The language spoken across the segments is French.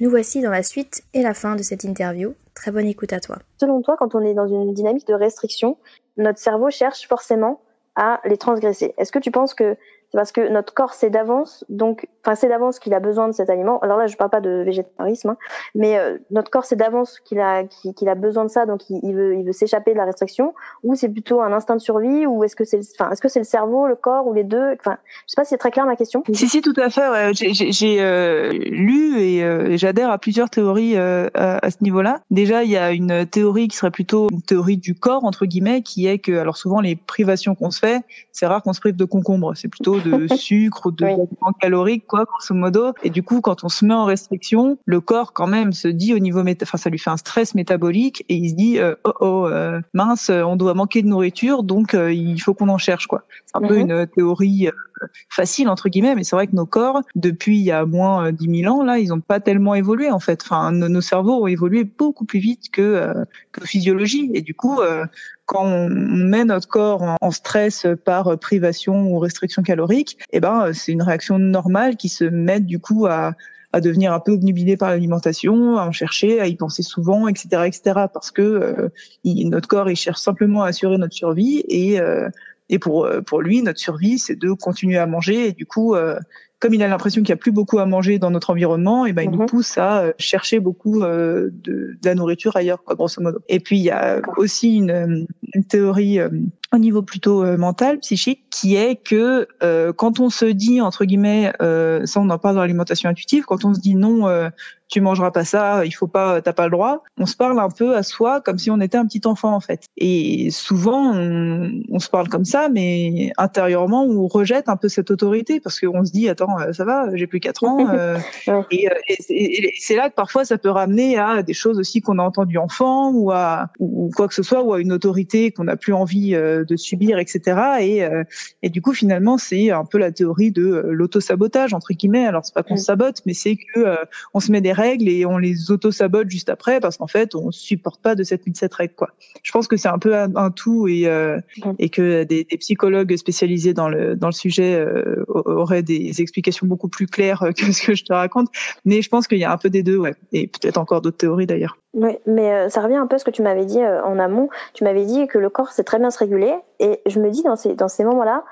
Nous voici dans la suite et la fin de cette interview. Très bonne écoute à toi. Selon toi, quand on est dans une dynamique de restriction, notre cerveau cherche forcément à les transgresser. Est-ce que tu penses que c'est parce que notre corps sait d'avance, donc, enfin, c'est d'avance qu'il a besoin de cet aliment. Alors là, je parle pas de végétarisme, hein, mais euh, notre corps sait d'avance qu'il a, qu'il a besoin de ça, donc il, veut, il veut s'échapper de la restriction, ou c'est plutôt un instinct de survie, ou est-ce que c'est, enfin, est-ce que c'est le cerveau, le corps, ou les deux? Enfin, je sais pas si c'est très clair ma question. Si, si, tout à fait. J'ai euh, lu euh, et, j'adhère à plusieurs théories à, à, ce niveau-là. Déjà, il y a une théorie qui serait plutôt une théorie du corps entre guillemets, qui est que, alors souvent les privations qu'on se fait, c'est rare qu'on se prive de concombre. C'est plutôt de sucre ou de oui. caloriques, quoi, grosso modo. Et du coup, quand on se met en restriction, le corps quand même se dit au niveau enfin ça lui fait un stress métabolique et il se dit euh, oh oh euh, mince, on doit manquer de nourriture, donc euh, il faut qu'on en cherche quoi. C'est un peu mhm. une théorie facile entre guillemets, mais c'est vrai que nos corps, depuis il y a moins dix mille ans, là, ils n'ont pas tellement évolué en fait. Enfin, nos, cerveaux ont évolué beaucoup plus vite que que physiologie, et du coup, quand on met notre corps en stress par privation ou restriction calorique, eh ben c'est une réaction normale qui se met du coup à à devenir un peu obnubilé par l'alimentation, à en chercher, à y penser souvent, etc., etc. Parce que euh, notre corps il cherche simplement à assurer notre survie et euh, et pour pour lui notre survie c'est de continuer à manger et du coup euh, comme il a l'impression qu'il y a plus beaucoup à manger dans notre environnement, et eh ben il nous mhm. pousse à euh, chercher beaucoup euh, de, de, la nourriture ailleurs, quoi, grosso modo. Et puis il y a aussi une, une théorie euh, au niveau plutôt mental, psychique, qui est que quand on se dit entre guillemets, ça on en parle dans l'alimentation intuitive, quand on se dit non, tu mangeras pas ça, il faut pas, t'as pas le droit. On se parle un peu à soi comme si on était un petit enfant en fait. Et souvent on, se parle comme ça, mais intérieurement on rejette un peu cette autorité parce qu'on se dit attends euh, ça va, j'ai plus quatre ans. Euh, et, euh, et, et c'est là que parfois ça peut ramener à des choses aussi qu'on a entendues enfant ou à ou quoi que ce soit ou à une autorité qu'on n'a plus envie de subir, etc. Et, et du coup finalement c'est un peu la théorie de l'auto-sabotage entre guillemets. Alors c'est pas qu'on se sabote, mais c'est que on se met des règles et on les auto-sabote juste après parce qu'en fait, on supporte pas de cette cette règle, quoi. Je pense que c'est un peu un, tout et, euh, et que des, des, psychologues spécialisés dans le, dans le sujet euh, auraient des explications beaucoup plus claires que ce que je te raconte. Mais je pense qu'il y a un peu des deux, ouais. Et peut-être encore d'autres théories d'ailleurs. Oui, mais euh, ça revient un peu à ce que tu m'avais dit en amont. Tu m'avais dit que le corps sait très bien se réguler. Et je me dis, dans ces, dans ces moments-là,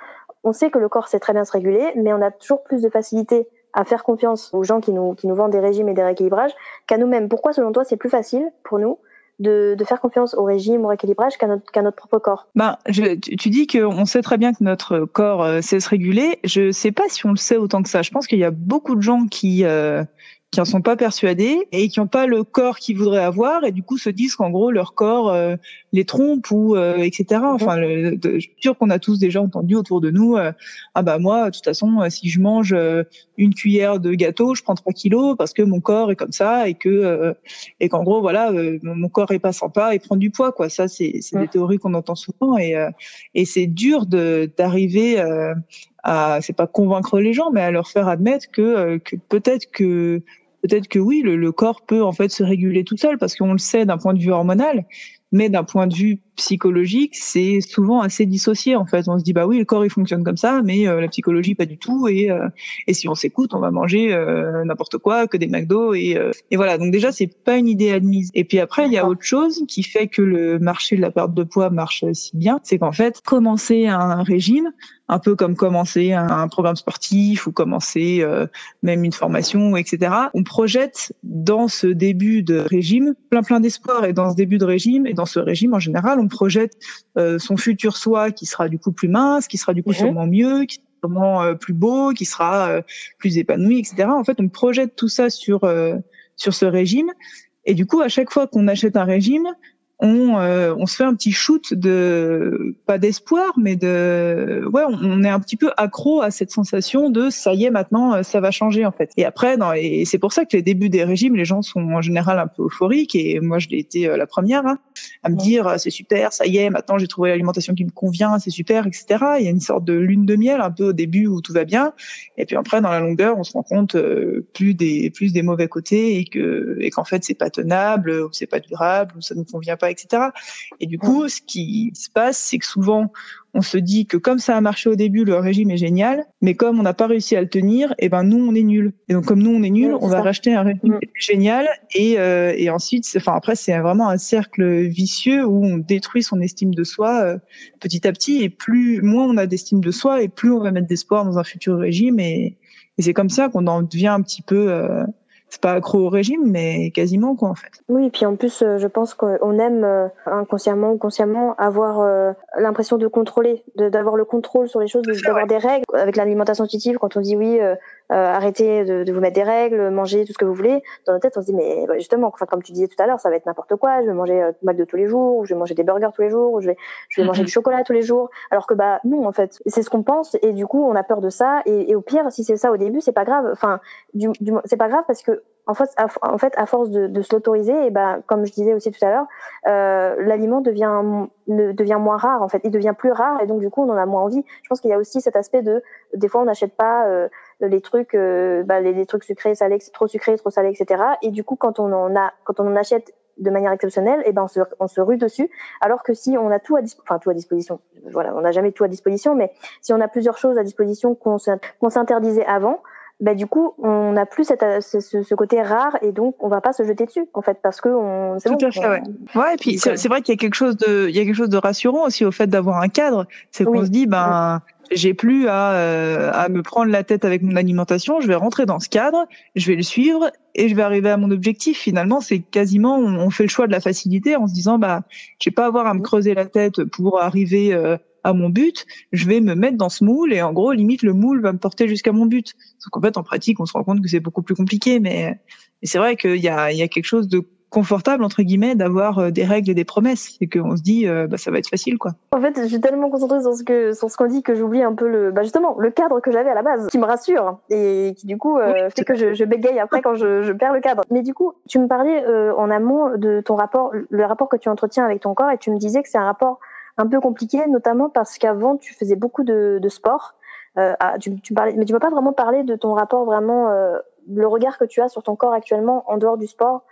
on sait que le corps sait très bien se réguler, mais on a toujours plus de facilité à faire confiance aux gens qui nous, qui nous vendent des régimes et des rééquilibrages qu'à nous-mêmes. Pourquoi, selon toi, c'est plus facile pour nous de, de, faire confiance au régime, au rééquilibrage qu'à notre, qu'à notre propre corps? Ben, je, tu, dis qu'on sait très bien que notre corps euh, sait se réguler. Je sais pas si on le sait autant que ça. Je pense qu'il y a beaucoup de gens qui... Euh, qui en sont pas persuadés et qui n'ont pas le corps qu'ils voudraient avoir et du coup se disent qu'en gros leur corps euh, les trompe ou euh, etc. Enfin, le, je suis sûre qu'on a tous déjà entendu autour de nous euh, ah bah moi de toute façon si je mange une cuillère de gâteau je prends 3 kilos parce que mon corps est comme ça et que et qu'en gros voilà mon corps est pas sympa et prend du poids quoi. Ça c'est c'est des théories qu'on entend souvent et et c'est dur de d'arriver à c'est pas convaincre les gens mais à leur faire admettre que que peut-être que peut-être que oui, le, corps peut en fait se réguler tout seul parce qu'on le sait d'un point de vue hormonal, mais d'un point de vue psychologique, c'est souvent assez dissocié en fait. On se dit bah oui, le corps il fonctionne comme ça, mais euh, la psychologie pas du tout. Et euh, et si on s'écoute, on va manger euh, n'importe quoi, que des McDo et et voilà. Donc déjà c'est pas une idée admise. Et puis après il y a autre chose qui fait que le marché de la perte de poids marche si bien, c'est qu'en fait commencer un régime, un peu comme commencer un, programme sportif ou commencer même une formation, etc. On projette dans ce début de régime plein plein d'espoir et dans ce début de régime et dans ce régime en général on projette euh, son futur soi qui sera du coup plus mince, qui sera du coup mhm. sûrement mieux, qui sera sûrement euh, plus beau, qui sera euh, plus épanoui, etc. En fait, on projette tout ça sur sur ce régime. Et du coup, à chaque fois qu'on achète un régime, on, euh, on se fait un petit shoot de pas d'espoir, mais de ouais, on, est un petit peu accro à cette sensation de ça y est maintenant ça va changer en fait. Et après, dans, et c'est pour ça que les débuts des régimes, les gens sont en général un peu euphoriques et moi je l'ai été la première hein, à me dire c'est super, ça y est, maintenant j'ai trouvé l'alimentation qui me convient, c'est super, etc. Il y a une sorte de lune de miel un peu au début où tout va bien, et puis après dans la longueur, on se rend compte plus des plus des mauvais côtés et que et qu'en fait c'est pas tenable, ou c'est pas durable, ou ça ne convient pas etc. Et du coup, ce qui se passe, c'est que souvent, on se dit que comme ça a marché au début, le régime est génial, mais comme on n'a pas réussi à le tenir, et eh ben nous on est nul. Et donc comme nous on est nul, on va racheter un régime mm. génial et euh, et ensuite, enfin après c'est vraiment un cercle vicieux où on détruit son estime de soi euh, petit à petit et plus moins on a d'estime de soi et plus on va mettre d'espoir dans un futur régime et, et c'est comme ça qu'on en devient un petit peu euh, c'est pas accro au régime, mais quasiment quoi en fait. Oui, et puis en plus, euh, je pense qu'on aime euh, inconsciemment ou consciemment avoir euh, l'impression de contrôler, d'avoir le contrôle sur les choses, d'avoir des règles. Avec l'alimentation intuitive, quand on dit oui, arrêtez de, vous mettre des règles, mangez tout ce que vous voulez, dans notre tête on se dit mais bah, justement, enfin comme tu disais tout à l'heure, ça va être n'importe quoi. Je vais manger euh, de tous les jours, ou je vais manger des burgers tous les jours, ou je vais je vais manger du chocolat tous les jours. Alors que bah non en fait, c'est ce qu'on pense et du coup on a peur de ça. Et, et au pire, si c'est ça au début, c'est pas grave. Enfin, du, du c'est pas grave parce que en fait, à, en fait, à force de, de se l'autoriser, et ben, comme je disais aussi tout à l'heure, euh, l'aliment devient ne, devient moins rare. En fait, il devient plus rare, et donc du coup, on en a moins envie. Je pense qu'il y a aussi cet aspect de, des fois, on n'achète pas euh, les trucs, euh, bah, les, les, trucs sucrés, salés, trop sucrés, trop salés, etc. Et du coup, quand on en a, quand on en achète de manière exceptionnelle, et ben on se, on se rue dessus. Alors que si on a tout à, enfin, tout à disposition, voilà, on n'a jamais tout à disposition, mais si on a plusieurs choses à disposition qu'on s'interdisait avant, bah, du coup, on n'a plus cette, ce, ce, côté rare et donc on va pas se jeter dessus en fait parce que on. Tout bon, à fait, ouais. Ouais, et puis c'est vrai qu'il y a quelque chose de, il y a quelque chose de rassurant aussi au fait d'avoir un cadre, c'est qu'on se dit ben j'ai plus à, euh, à me prendre la tête avec mon alimentation, je vais rentrer dans ce cadre, je vais le suivre et je vais arriver à mon objectif. Finalement, c'est quasiment, on, fait le choix de la facilité en se disant, bah, je vais pas avoir à me creuser la tête pour arriver euh, à mon but, je vais me mettre dans ce moule et en gros, limite, le moule va me porter jusqu'à mon but. Donc en fait, en pratique, on se rend compte que c'est beaucoup plus compliqué, mais, mais c'est vrai qu'il y a, il y a quelque chose de confortable entre guillemets d'avoir euh, des règles et des promesses et qu'on se dit euh, bah, ça va être facile quoi. En fait, je suis tellement concentrée sur ce que sur ce qu'on dit que j'oublie un peu le bah justement le cadre que j'avais à la base qui me rassure et qui du coup euh, fait que je, je, bégaye après quand je, je, perds le cadre. Mais du coup, tu me parlais en amont de ton rapport le rapport que tu entretiens avec ton corps et tu me disais que c'est un rapport un peu compliqué notamment parce qu'avant tu faisais beaucoup de, de sport. Ah, tu, tu parlais mais tu m'as pas vraiment parlé de ton rapport vraiment le regard que tu as sur ton corps actuellement en dehors du sport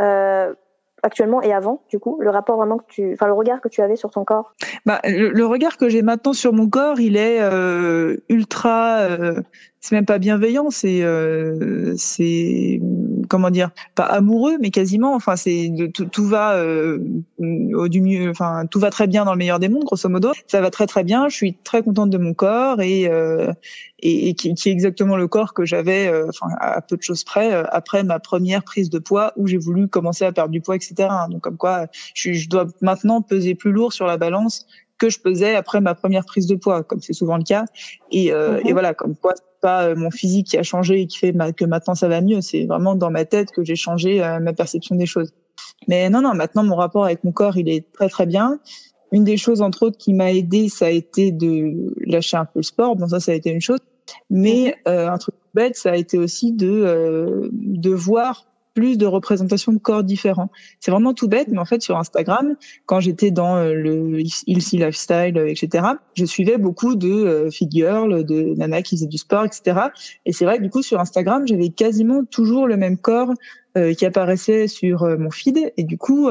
euh, actuellement et avant, du coup, le rapport vraiment que tu, enfin le regard que tu avais sur ton corps. Bah, le, regard que j'ai maintenant sur mon corps, il est euh, ultra, euh, c'est même pas bienveillant, c'est, euh, c'est comment dire, pas amoureux, mais quasiment. Enfin, c'est tout, tout va euh, du mieux, enfin tout va très bien dans le meilleur des mondes, grosso modo. Ça va très très bien. Je suis très contente de mon corps et euh, et, qui, est exactement le corps que j'avais, euh, enfin à peu de choses près, euh, après ma première prise de poids où j'ai voulu commencer à perdre du poids, etc. Donc comme quoi, je, je dois maintenant peser plus lourd sur la balance que je pesais après ma première prise de poids, comme c'est souvent le cas. Et, euh, et mhm. voilà, comme quoi c'est pas mon physique qui a changé et qui fait que maintenant ça va mieux. C'est vraiment dans ma tête que j'ai changé ma perception des choses. Mais non, non, maintenant mon rapport avec mon corps, il est très très bien. Une des choses, entre autres, qui m'a aidé, ça a été de lâcher un peu le sport. Bon, ça, ça a été une chose. Mais mhm. euh, un truc bête, ça a été aussi de euh, de voir plus de représentations de corps différents. C'est vraiment tout bête, mais en fait sur Instagram, quand j'étais dans euh, le Healthy Lifestyle, etc., je suivais beaucoup de euh, fit girls, de nanas qui faisaient du sport, etc. Et c'est vrai du coup sur Instagram, j'avais quasiment toujours le même corps qui apparaissait sur mon feed, et du coup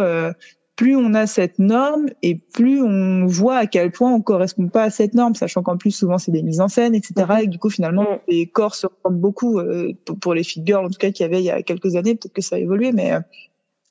plus on a cette norme et plus on voit à quel point on correspond pas à cette norme, sachant qu'en plus souvent c'est des mises en scène, etc. Mhm. Et du coup finalement mm. les corps se ressemblent beaucoup euh, pour les figures en tout cas qu'il y avait il y a quelques années, peut-être que ça a évolué, mais euh,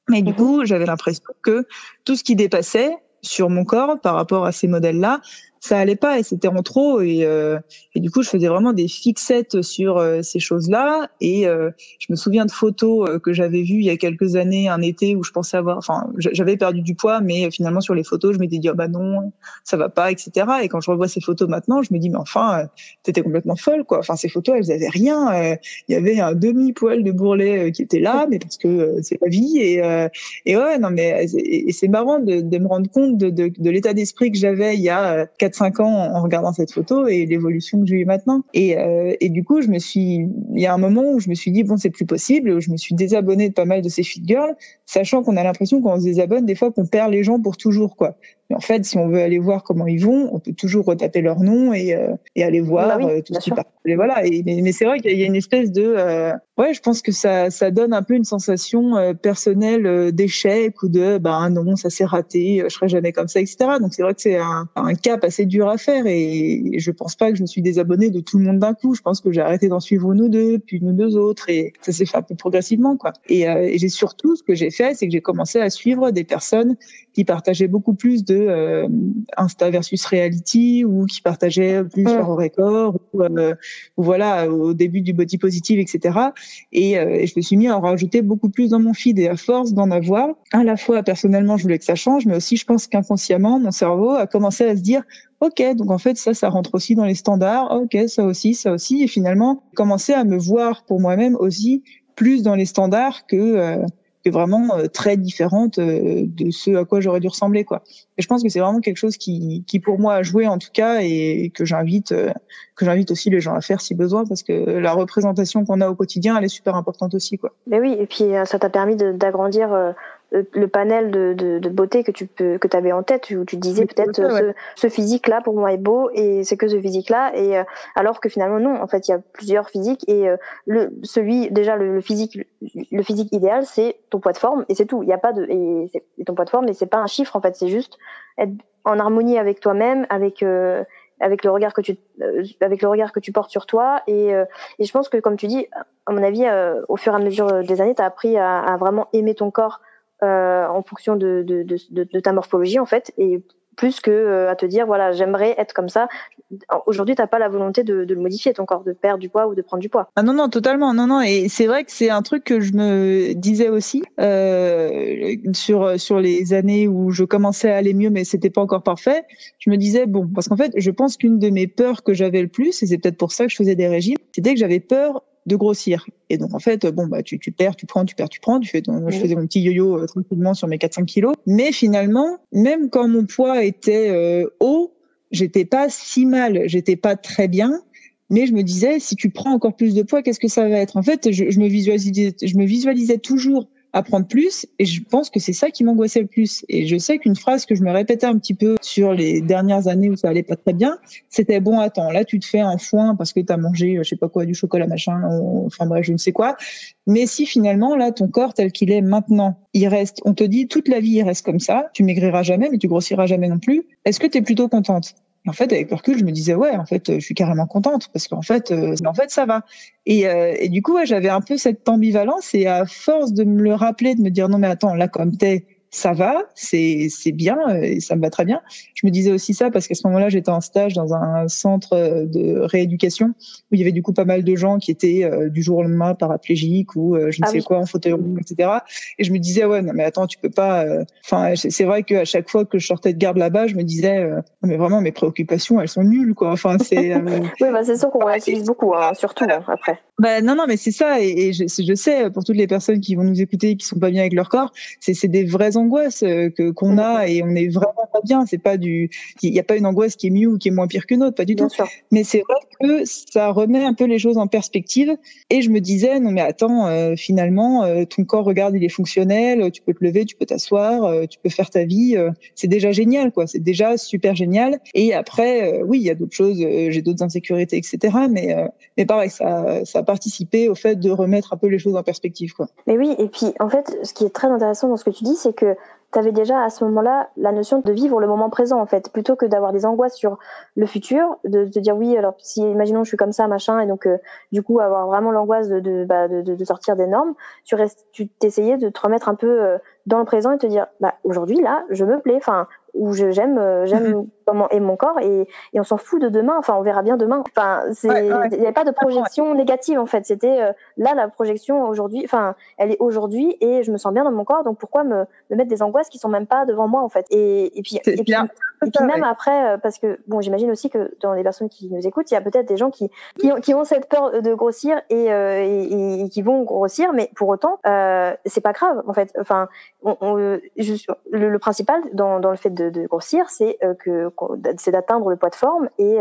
mais du mhm. coup j'avais l'impression que tout ce qui dépassait sur mon corps par rapport à ces modèles-là, ça allait pas et c'était en trop et, euh, et du coup je faisais vraiment des fixettes sur euh, ces choses-là. Et euh, je me souviens de photos que j'avais vues il y a quelques années un été où je pensais avoir enfin j'avais perdu du poids mais finalement sur les photos je m'étais dit oh bah non ça va pas etc et quand je revois ces photos maintenant je me dis mais enfin t'étais complètement folle quoi. Enfin ces photos elles avaient rien il y avait un demi poil de bourrelet qui était là mais parce que c'est la vie et et ouais non mais et c'est marrant de, de, me rendre compte de, de, de l'état d'esprit que j'avais il y a 4-5 ans en regardant cette photo et l'évolution que j'ai eu maintenant. Et, euh, et du coup, je me suis, il y a un moment où je me suis dit bon, c'est plus possible. Où je me suis désabonné de pas mal de ces fit girls, sachant qu'on a l'impression quand on se désabonne des fois qu'on perd les gens pour toujours, quoi. Mais en fait, si on veut aller voir comment ils vont, on peut toujours retaper leur nom et, euh, et aller voir bah euh, tout ce qui. Et voilà. Et, mais, c'est vrai qu'il y a une espèce de, euh, ouais, je pense que ça, ça donne un peu une sensation euh, personnelle d'échec ou de, ben non, ça s'est raté, je serai jamais comme ça, etc. Donc c'est vrai que c'est un, un cap assez dur à faire et je pense pas que je me suis désabonnée de tout le monde d'un coup. Je pense que j'ai arrêté d'en suivre nous deux, puis nous deux autres et ça s'est fait un peu progressivement, quoi. Et, et j'ai surtout, ce que j'ai fait, c'est que j'ai commencé à suivre des personnes qui partageaient beaucoup plus de euh, Insta versus reality ou qui partageaient plus leur record ou, euh, ou, voilà au début du body positive etc et, euh, et, je me suis mis à en rajouter beaucoup plus dans mon feed et à force d'en avoir à la fois personnellement je voulais que ça change mais aussi je pense qu'inconsciemment mon cerveau a commencé à se dire ok donc en fait ça ça rentre aussi dans les standards ok ça aussi ça aussi et finalement commencer à me voir pour moi-même aussi plus dans les standards que vraiment euh, très différente euh, de ce à quoi j'aurais dû ressembler quoi. Et je pense que c'est vraiment quelque chose qui, qui pour moi a joué en tout cas et que j'invite euh, que j'invite aussi les gens à faire si besoin parce que la représentation qu'on a au quotidien elle est super importante aussi quoi. Mais oui et puis ça t'a permis d'agrandir le panel de, de, de, beauté que tu peux que avais en tête où tu disais peut-être ce, ce, physique là pour moi est beau et c'est que ce physique là et euh, alors que finalement non. En fait il y a plusieurs physiques et euh, le celui déjà le, physique le physique idéal c'est ton poids de forme et c'est tout. Il n'y a pas de et, ton poids de forme mais c'est pas un chiffre en fait. C'est juste être en harmonie avec toi-même avec euh, avec le regard que tu avec le regard que tu portes sur toi et, et je pense que comme tu dis à mon avis au fur et à mesure des années tu as appris à, à, vraiment aimer ton corps euh, en fonction de, ta morphologie en fait et plus que euh, à te dire voilà j'aimerais être comme ça. Aujourd'hui t'as pas la volonté de, de, le modifier ton corps de perdre du poids ou de prendre du poids. Ah non non totalement non non et c'est vrai que c'est un truc que je me disais aussi euh, sur sur les années où je commençais à aller mieux mais c'était pas encore parfait. Je me disais bon parce qu'en fait je pense qu'une de mes peurs que j'avais le plus et c'est peut-être pour ça que je faisais des régimes c'était que j'avais peur de grossir. Et donc en fait, bon bah tu, tu perds, tu prends, tu perds, tu prends. Tu fais, je faisais mon petit yo-yo euh, tranquillement sur mes 4-5 kilos. Mais finalement, même quand mon poids était euh, haut, j'étais pas si mal, j'étais pas très bien. Mais je me disais, si tu prends encore plus de poids, qu'est-ce que ça va être? En fait, je, je, me visualisais, je me visualisais toujours apprendre plus. Et je pense que c'est ça qui m'angoissait le plus. Et je sais qu'une phrase que je me répétais un petit peu sur les dernières années où ça allait pas très bien, c'était bon, attends, là tu te fais un foin parce que tu as mangé, je sais pas quoi, du chocolat machin, enfin bref, je ne sais quoi. Mais si finalement là ton corps tel qu'il est maintenant, il reste, on te dit toute la vie il reste comme ça, tu maigriras jamais, mais tu grossiras jamais non plus. Est-ce que tu es plutôt contente? En fait, avec le recul, je me disais ouais, en fait, je suis carrément contente parce qu'en fait, euh, en fait, ça va. Et, euh, et du coup, ouais, j'avais un peu cette ambivalence et à force de me le rappeler, de me dire non mais attends, là comme t'es, ça va, c'est bien euh, et ça me va très bien. Je me disais aussi ça parce qu'à ce moment-là, j'étais en stage dans un centre euh, de rééducation où il y avait du coup pas mal de gens qui étaient euh, du jour au lendemain paraplégiques ou je ne ah sais quoi en fauteuil roulant, etc. Et je me disais ouais non mais attends tu peux pas. Enfin c'est vrai qu'à chaque fois que je sortais de garde là-bas, je me disais mais vraiment mes préoccupations elles sont nulles quoi. Enfin c'est. oui bah c'est sûr qu'on réutilise beaucoup hein, surtout hein, après. Bah non non mais c'est ça et, je, je, sais pour toutes les personnes qui vont nous écouter qui sont pas bien avec leur corps, c'est des vrais euh, que qu'on a et on est vraiment pas bien. C'est pas du, il n'y a pas une angoisse qui est mieux ou qui est moins pire qu'une autre, pas du tout. Mais c'est vrai que ça remet un peu les choses en perspective. Et je me disais non mais attends, euh, finalement euh, ton corps regarde il est fonctionnel, tu peux te lever, tu peux t'asseoir, tu peux faire ta vie. c'est déjà génial quoi. C'est déjà super génial. Et après oui il y a d'autres choses, j'ai d'autres insécurités etc. Mais mais pareil ça ça a participé au fait de remettre un peu les choses en perspective quoi. Mais oui et puis en fait ce qui est très intéressant dans ce que tu dis c'est que tu avais déjà à ce moment-là la notion de vivre le moment présent en fait, plutôt que d'avoir des angoisses sur le futur, de te dire oui alors si imaginons je suis comme ça machin et donc euh, du coup avoir vraiment l'angoisse bah, de, de, sortir des normes, tu restes, tu t'essayais de te remettre un peu euh, dans le présent et te dire bah aujourd'hui là je me plais, enfin ou j'aime euh, j'aime mhm. comment est mon corps et, et on s'en fout de demain. Enfin, on verra bien demain. Enfin, il n'y avait pas de projection négative en fait. C'était euh, là la projection aujourd'hui. Enfin, elle est aujourd'hui et je me sens bien dans mon corps. Donc pourquoi me, me, mettre des angoisses qui sont même pas devant moi en fait? Et, et puis, et puis, et puis même après, euh, parce que bon, j'imagine aussi que dans les personnes qui nous écoutent, il y a peut-être des gens qui qui ont, qui ont, cette peur de grossir et, euh, et, qui vont grossir, mais pour autant, euh, c'est pas grave en fait. Enfin, on, on, le, le, principal dans, dans le fait de, de grossir, c'est que c'est d'atteindre le poids de forme et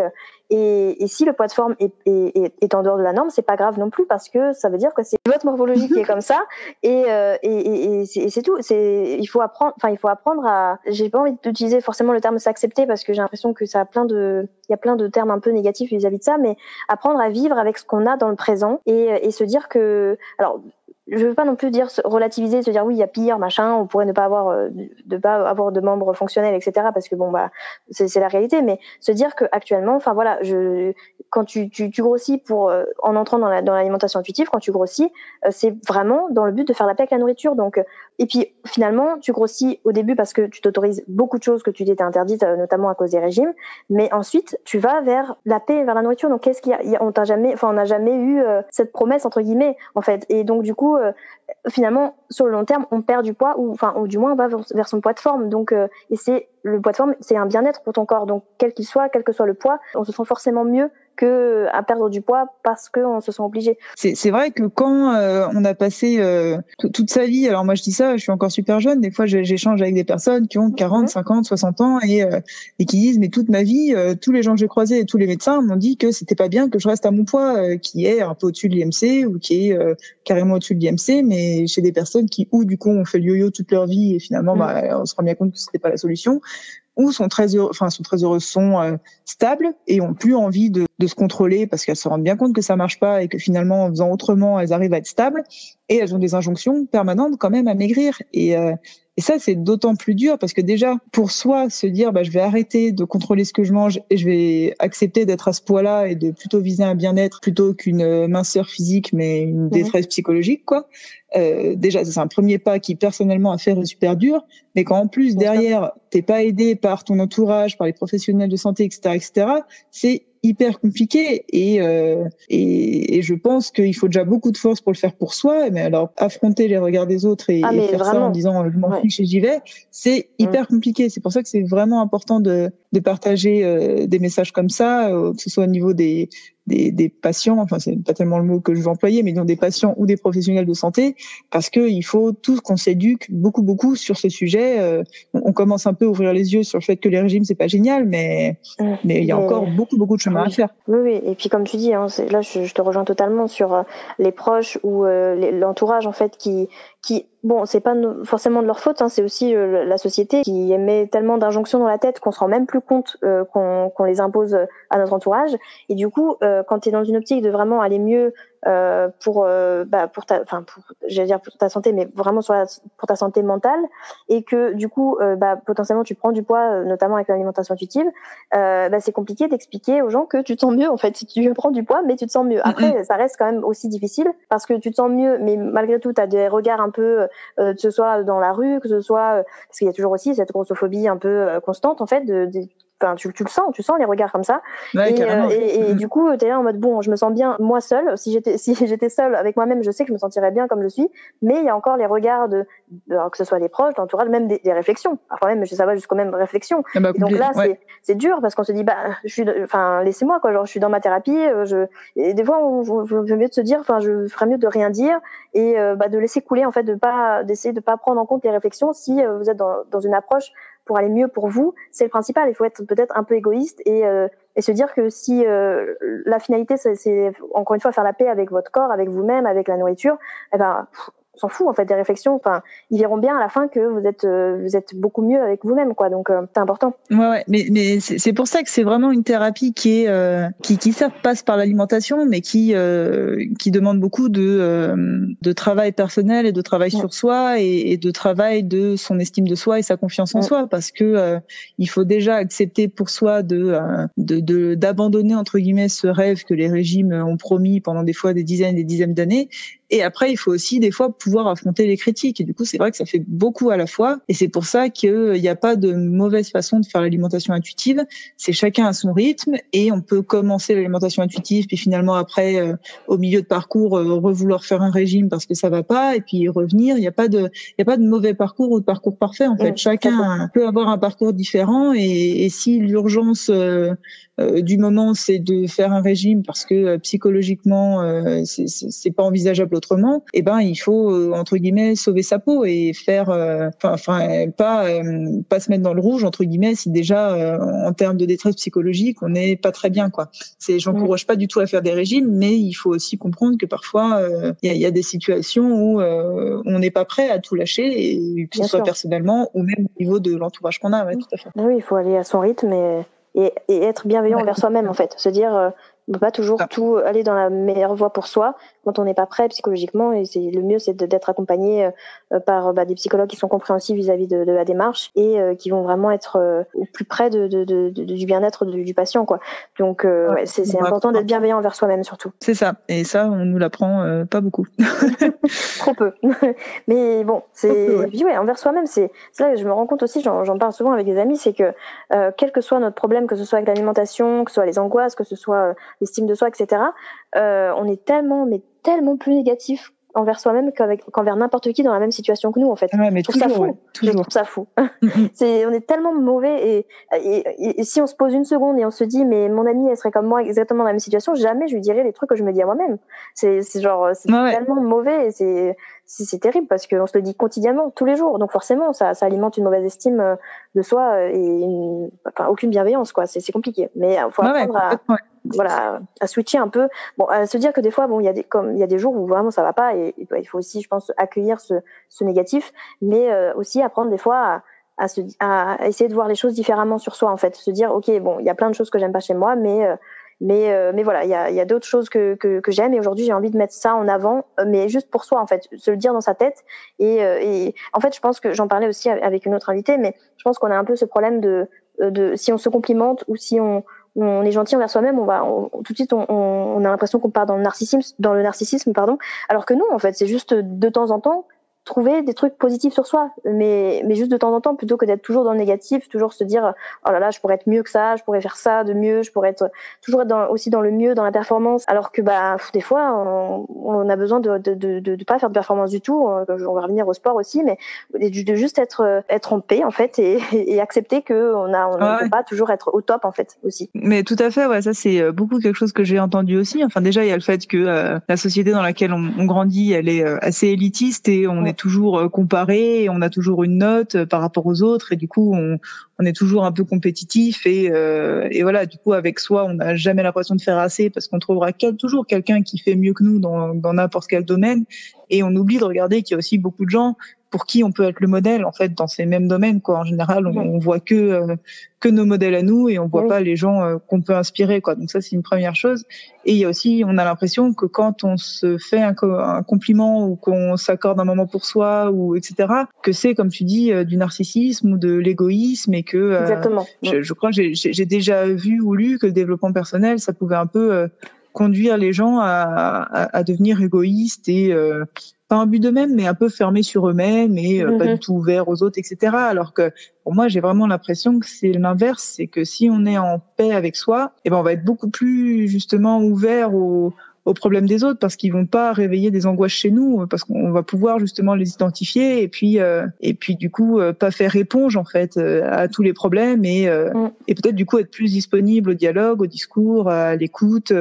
et, et, si le poids de forme est, est, est, en dehors de la norme, c'est pas grave non plus parce que ça veut dire que c'est votre morphologie qui est comme ça et, euh, et, et c'est tout. C'est il faut apprendre. Enfin, il faut apprendre à. J'ai pas envie d'utiliser forcément le terme s'accepter parce que j'ai l'impression que ça a plein de. Il y a plein de termes un peu négatifs vis-à-vis -vis de ça, mais apprendre à vivre avec ce qu'on a dans le présent et, et se dire que alors je veux pas non plus dire relativiser, se dire oui il y a pire machin, on pourrait ne pas avoir euh, de pas avoir de membres fonctionnels etc parce que bon bah c'est la réalité, mais se dire que actuellement, enfin voilà, je quand tu, tu, tu grossis pour euh, en entrant dans l'alimentation intuitive, quand tu grossis, euh, c'est vraiment dans le but de faire la paix avec la nourriture. Donc et puis finalement tu grossis au début parce que tu t'autorises beaucoup de choses que tu t'étais interdites notamment à cause des régimes, mais ensuite tu vas vers la paix vers la nourriture. Donc qu'est-ce qu'il y a, on t'a jamais, enfin on n'a jamais eu cette promesse entre guillemets en fait, et donc du coup euh, finalement, sur le long terme, on perd du poids ou, enfin, ou du moins, on va vers son poids de forme. Donc, euh, et c'est le poids de forme, c'est un bien-être pour ton corps. Donc, quel qu'il soit, quel que soit le poids, on se sent forcément mieux que à perdre du poids parce qu'on se sent obligé. C'est vrai que quand euh, on a passé euh, toute sa vie, alors moi je dis ça, je suis encore super jeune, des fois j'échange avec des personnes qui ont 40, 50, 60 ans et, euh, et qui disent mais toute ma vie, tous les gens que j'ai croisés et tous les médecins m'ont dit que c'était pas bien que je reste à mon poids qui est un peu au-dessus de l'IMC ou qui est carrément au-dessus de l'IMC, mais chez des personnes qui ou du coup ont fait le yo-yo toute leur vie et finalement mm. bah, on se rend bien compte que c'était pas la solution ou sont très heureux, enfin sont très heureux, sont euh, stables et ont plus envie de, de se contrôler parce qu'elles se rendent bien compte que ça marche pas et que finalement en faisant autrement elles arrivent à être stables et elles ont des injonctions permanentes quand même à maigrir et euh, et ça, c'est d'autant plus dur parce que déjà, pour soi, se dire, bah, je vais arrêter de contrôler ce que je mange et je vais accepter d'être à ce poids-là et de plutôt viser un bien-être plutôt qu'une euh, minceur physique, mais une mhm. détresse psychologique, quoi. Euh, déjà, c'est un premier pas qui personnellement à faire est super dur, mais quand en plus derrière t'es pas aidé par ton entourage, par les professionnels de santé, etc., etc., c'est hyper compliqué et, euh, et, et je pense qu'il faut déjà beaucoup de force pour le faire pour soi. Mais alors affronter les regards des autres et, ah, faire ça en disant je m'en fiche et j'y vais, c'est mm. hyper compliqué. C'est pour ça que c'est vraiment important de, de partager euh, des messages comme ça, euh, que ce soit au niveau des, des, des patients, enfin c'est pas tellement le mot que je veux employer, mais dans des patients ou des professionnels de santé, parce que il faut tous qu'on s'éduque beaucoup beaucoup sur ce sujet. Euh, on, commence un peu à ouvrir les yeux sur le fait que les régimes c'est pas génial, mais mmh. mais il y a encore beaucoup beaucoup de chemin à faire. Oui, oui, et puis comme tu dis, hein, là je, je, te rejoins totalement sur les proches ou l'entourage en fait qui qui bon, c'est pas forcément de leur faute, hein, c'est aussi euh, la société qui met tellement d'injonctions dans la tête qu'on se rend même plus compte euh, qu'on les impose à notre entourage. Et du coup, euh, quand tu es dans une optique de vraiment aller mieux euh, pour euh, bah, pour ta enfin pour j'allais dire pour ta santé mais vraiment sur la, pour ta santé mentale. Et que du coup euh, bah, potentiellement tu prends du poids notamment avec l'alimentation intuitive bah, c'est compliqué d'expliquer aux gens que tu te sens mieux en fait. Si tu prends du poids mais tu te sens mieux. Après ça reste quand même aussi difficile parce que tu te sens mieux mais malgré tout tu as des regards un peu que ce soit dans la rue que ce soit parce qu'il y a toujours aussi cette grossophobie un peu constante en fait de, de tu, tu, le sens, tu sens les regards comme ça. et, et, et, du coup, tu es là en mode bon, je me sens bien moi seule. Si j'étais si j'étais seule avec moi-même, je sais que je me sentirais bien comme je suis, mais il y a encore les regards de, que ce soit des proches, l'entourage, même des, des, réflexions. Parfois même, ça va jusqu'au même réflexion. Ah bah, donc là, c'est c'est dur parce qu'on se dit bah je suis, enfin laissez-moi quoi, genre je suis dans ma thérapie. Euh, je et des fois, on, veut mieux de se dire, enfin je ferais mieux de rien dire et euh, bah, de laisser couler en fait, de pas d'essayer de pas prendre en compte les réflexions si euh, vous êtes dans, dans une approche pour aller mieux pour vous, c'est le principal. Il faut être peut-être un peu égoïste et, euh, et se dire que si euh, la finalité, c'est encore une fois faire la paix avec votre corps, avec vous-même, avec la nourriture, eh ben, on s'en fout en fait des réflexions. Enfin, ils verront bien à la fin que vous êtes euh, vous êtes beaucoup mieux avec vous-même, quoi. Donc euh, c'est important. Ouais, ouais, mais mais c'est pour ça que c'est vraiment une thérapie qui est euh, qui qui certes passe par l'alimentation, mais qui qui demande beaucoup de de travail personnel et de travail sur soi et, et, de travail de son estime de soi et sa confiance en soi, parce que il faut déjà accepter pour soi de de d'abandonner entre guillemets ce rêve que les régimes ont promis pendant des fois des dizaines et des dizaines d'années Et après, il faut aussi des fois pouvoir affronter les critiques. Et du coup, c'est vrai que ça fait beaucoup à la fois. Et c'est pour ça qu'il n'y a pas de mauvaise façon de faire l'alimentation intuitive. C'est chacun à son rythme et on peut commencer l'alimentation intuitive, puis finalement après, euh, au milieu de parcours, euh, revouloir faire un régime parce que ça va pas, et puis revenir. Il n'y a pas de, il y a pas de mauvais parcours ou de parcours parfait. En fait, chacun peut avoir un parcours différent. Et, et si l'urgence euh, euh, du moment, c'est de faire un régime parce que euh, psychologiquement, euh, c'est pas envisageable autrement. Et eh ben, il faut entre guillemets sauver sa peau et faire, enfin, pas pas se mettre dans le rouge entre guillemets si déjà en termes de détresse psychologique, on n'est pas très bien quoi. C'est, j'encourage pas du tout à faire des régimes, mais il faut aussi comprendre que parfois il y a, des situations où on n'est pas prêt à tout lâcher, et que ce soit personnellement ou même au niveau de l'entourage qu'on a. Ouais, tout à fait. Oui, il faut aller à son rythme et et, et être bienveillant envers soi-même en fait, se dire euh, on peut pas toujours tout aller dans la meilleure voie pour soi quand on n'est pas prêt psychologiquement. Et c'est le mieux, c'est d'être accompagné euh, par bah, des psychologues qui sont compréhensifs vis-à-vis de, de, la démarche et euh, qui vont vraiment être euh, au plus près de, de, du bien-être du, patient, quoi. Donc, ouais, c'est important d'être bienveillant envers soi-même surtout. C'est ça. Et ça, on nous l'apprend pas beaucoup. Trop peu. Mais bon, c'est ouais, envers soi-même, c'est là que je me rends compte aussi. J'en parle souvent avec des amis, c'est que quel que soit notre problème, que ce soit avec l'alimentation, que ce soit les angoisses, que ce soit l'estime de soi, etc. Euh, on est tellement, mais tellement plus négatif envers soi-même qu'envers n'importe qui dans la même situation que nous en fait. mais je trouve ça fou. Je trouve ça fou. c'est on est tellement mauvais et, et, si on se pose une seconde et on se dit mais mon ami elle serait comme moi exactement dans la même situation, jamais je lui dirais les trucs que je me dis à moi-même. C'est genre c'est tellement mauvais et c'est c'est terrible parce qu'on se le dit quotidiennement tous les jours. Donc forcément ça, ça alimente une mauvaise estime euh, de soi et une, enfin, aucune bienveillance quoi. C'est compliqué. Mais il faut apprendre à voilà, à switcher un peu. Bon, à se dire que des fois, bon, il y a des comme il y a des jours où vraiment ça va pas et, il faut aussi, je pense, accueillir ce, ce négatif, mais euh, aussi apprendre des fois à, à, se, à essayer de voir les choses différemment sur soi en fait, se dire ok, bon, il y a plein de choses que j'aime pas chez moi, mais euh, mais euh, mais voilà, il y a, y a d'autres choses que, que, que j'aime et aujourd'hui j'ai envie de mettre ça en avant, mais juste pour soi en fait, se le dire dans sa tête et, et en fait je pense que j'en parlais aussi avec une autre invitée, mais je pense qu'on a un peu ce problème de de si on se complimente ou si on on est gentil envers soi-même, on va tout de suite on, on a l'impression qu'on part dans le narcissisme, dans le narcissisme pardon, alors que non en fait c'est juste de temps en temps trouver des trucs positifs sur soi, mais, mais juste de temps en temps, plutôt que d'être toujours dans le négatif, toujours se dire oh là là, je pourrais être mieux que ça, je pourrais faire ça de mieux, je pourrais être toujours être dans, aussi dans le mieux, dans la performance, alors que bah des fois on, on a besoin de de, de de pas faire de performance du tout. Euh, on va revenir au sport aussi, mais de juste être être en paix en fait et, et accepter que on a on ne peut pas toujours être au top en fait aussi. Mais tout à fait, ouais, ça c'est euh, beaucoup quelque chose que j'ai entendu aussi. Enfin déjà il y a le fait que euh, la société dans laquelle on, on, grandit, elle est assez élitiste et on est toujours euh, comparé, on a toujours une note euh, par rapport aux autres et du coup on, on est toujours un peu compétitif et, euh, et voilà du coup avec soi on n'a jamais l'impression de faire assez parce qu'on trouvera toujours quelqu'un qui fait mieux que nous dans n'importe quel domaine et on oublie de regarder qu'il y a aussi beaucoup de gens pour qui on peut être le modèle en fait dans ces mêmes domaines quoi. En général, on, on voit que euh, que nos modèles à nous et on voit pas les gens euh, qu'on peut inspirer quoi. Donc ça c'est une première chose. Et il y a aussi, on a l'impression que quand on se fait un, un compliment ou qu'on s'accorde un moment pour soi ou etc. que c'est comme tu dis euh, du narcissisme ou de l'égoïsme et que Exactement. Je, je, crois que j'ai déjà vu ou lu que le développement personnel ça pouvait un peu conduire les gens à, à, à devenir égoïstes et pas un but d'eux-mêmes, mais un peu fermés sur eux-mêmes et euh, pas du mhm. tout ouverts aux autres, etc. Alors que pour moi, j'ai vraiment l'impression que c'est l'inverse, c'est que si on est en paix avec soi, eh ben on va être beaucoup plus justement ouvert aux, aux problèmes des autres parce qu'ils vont pas réveiller des angoisses chez nous parce qu'on va pouvoir justement les identifier et puis euh, et puis du coup euh, pas faire éponge en fait euh, à tous les problèmes et mm. et peut-être du coup être plus disponible au dialogue au discours à l'écoute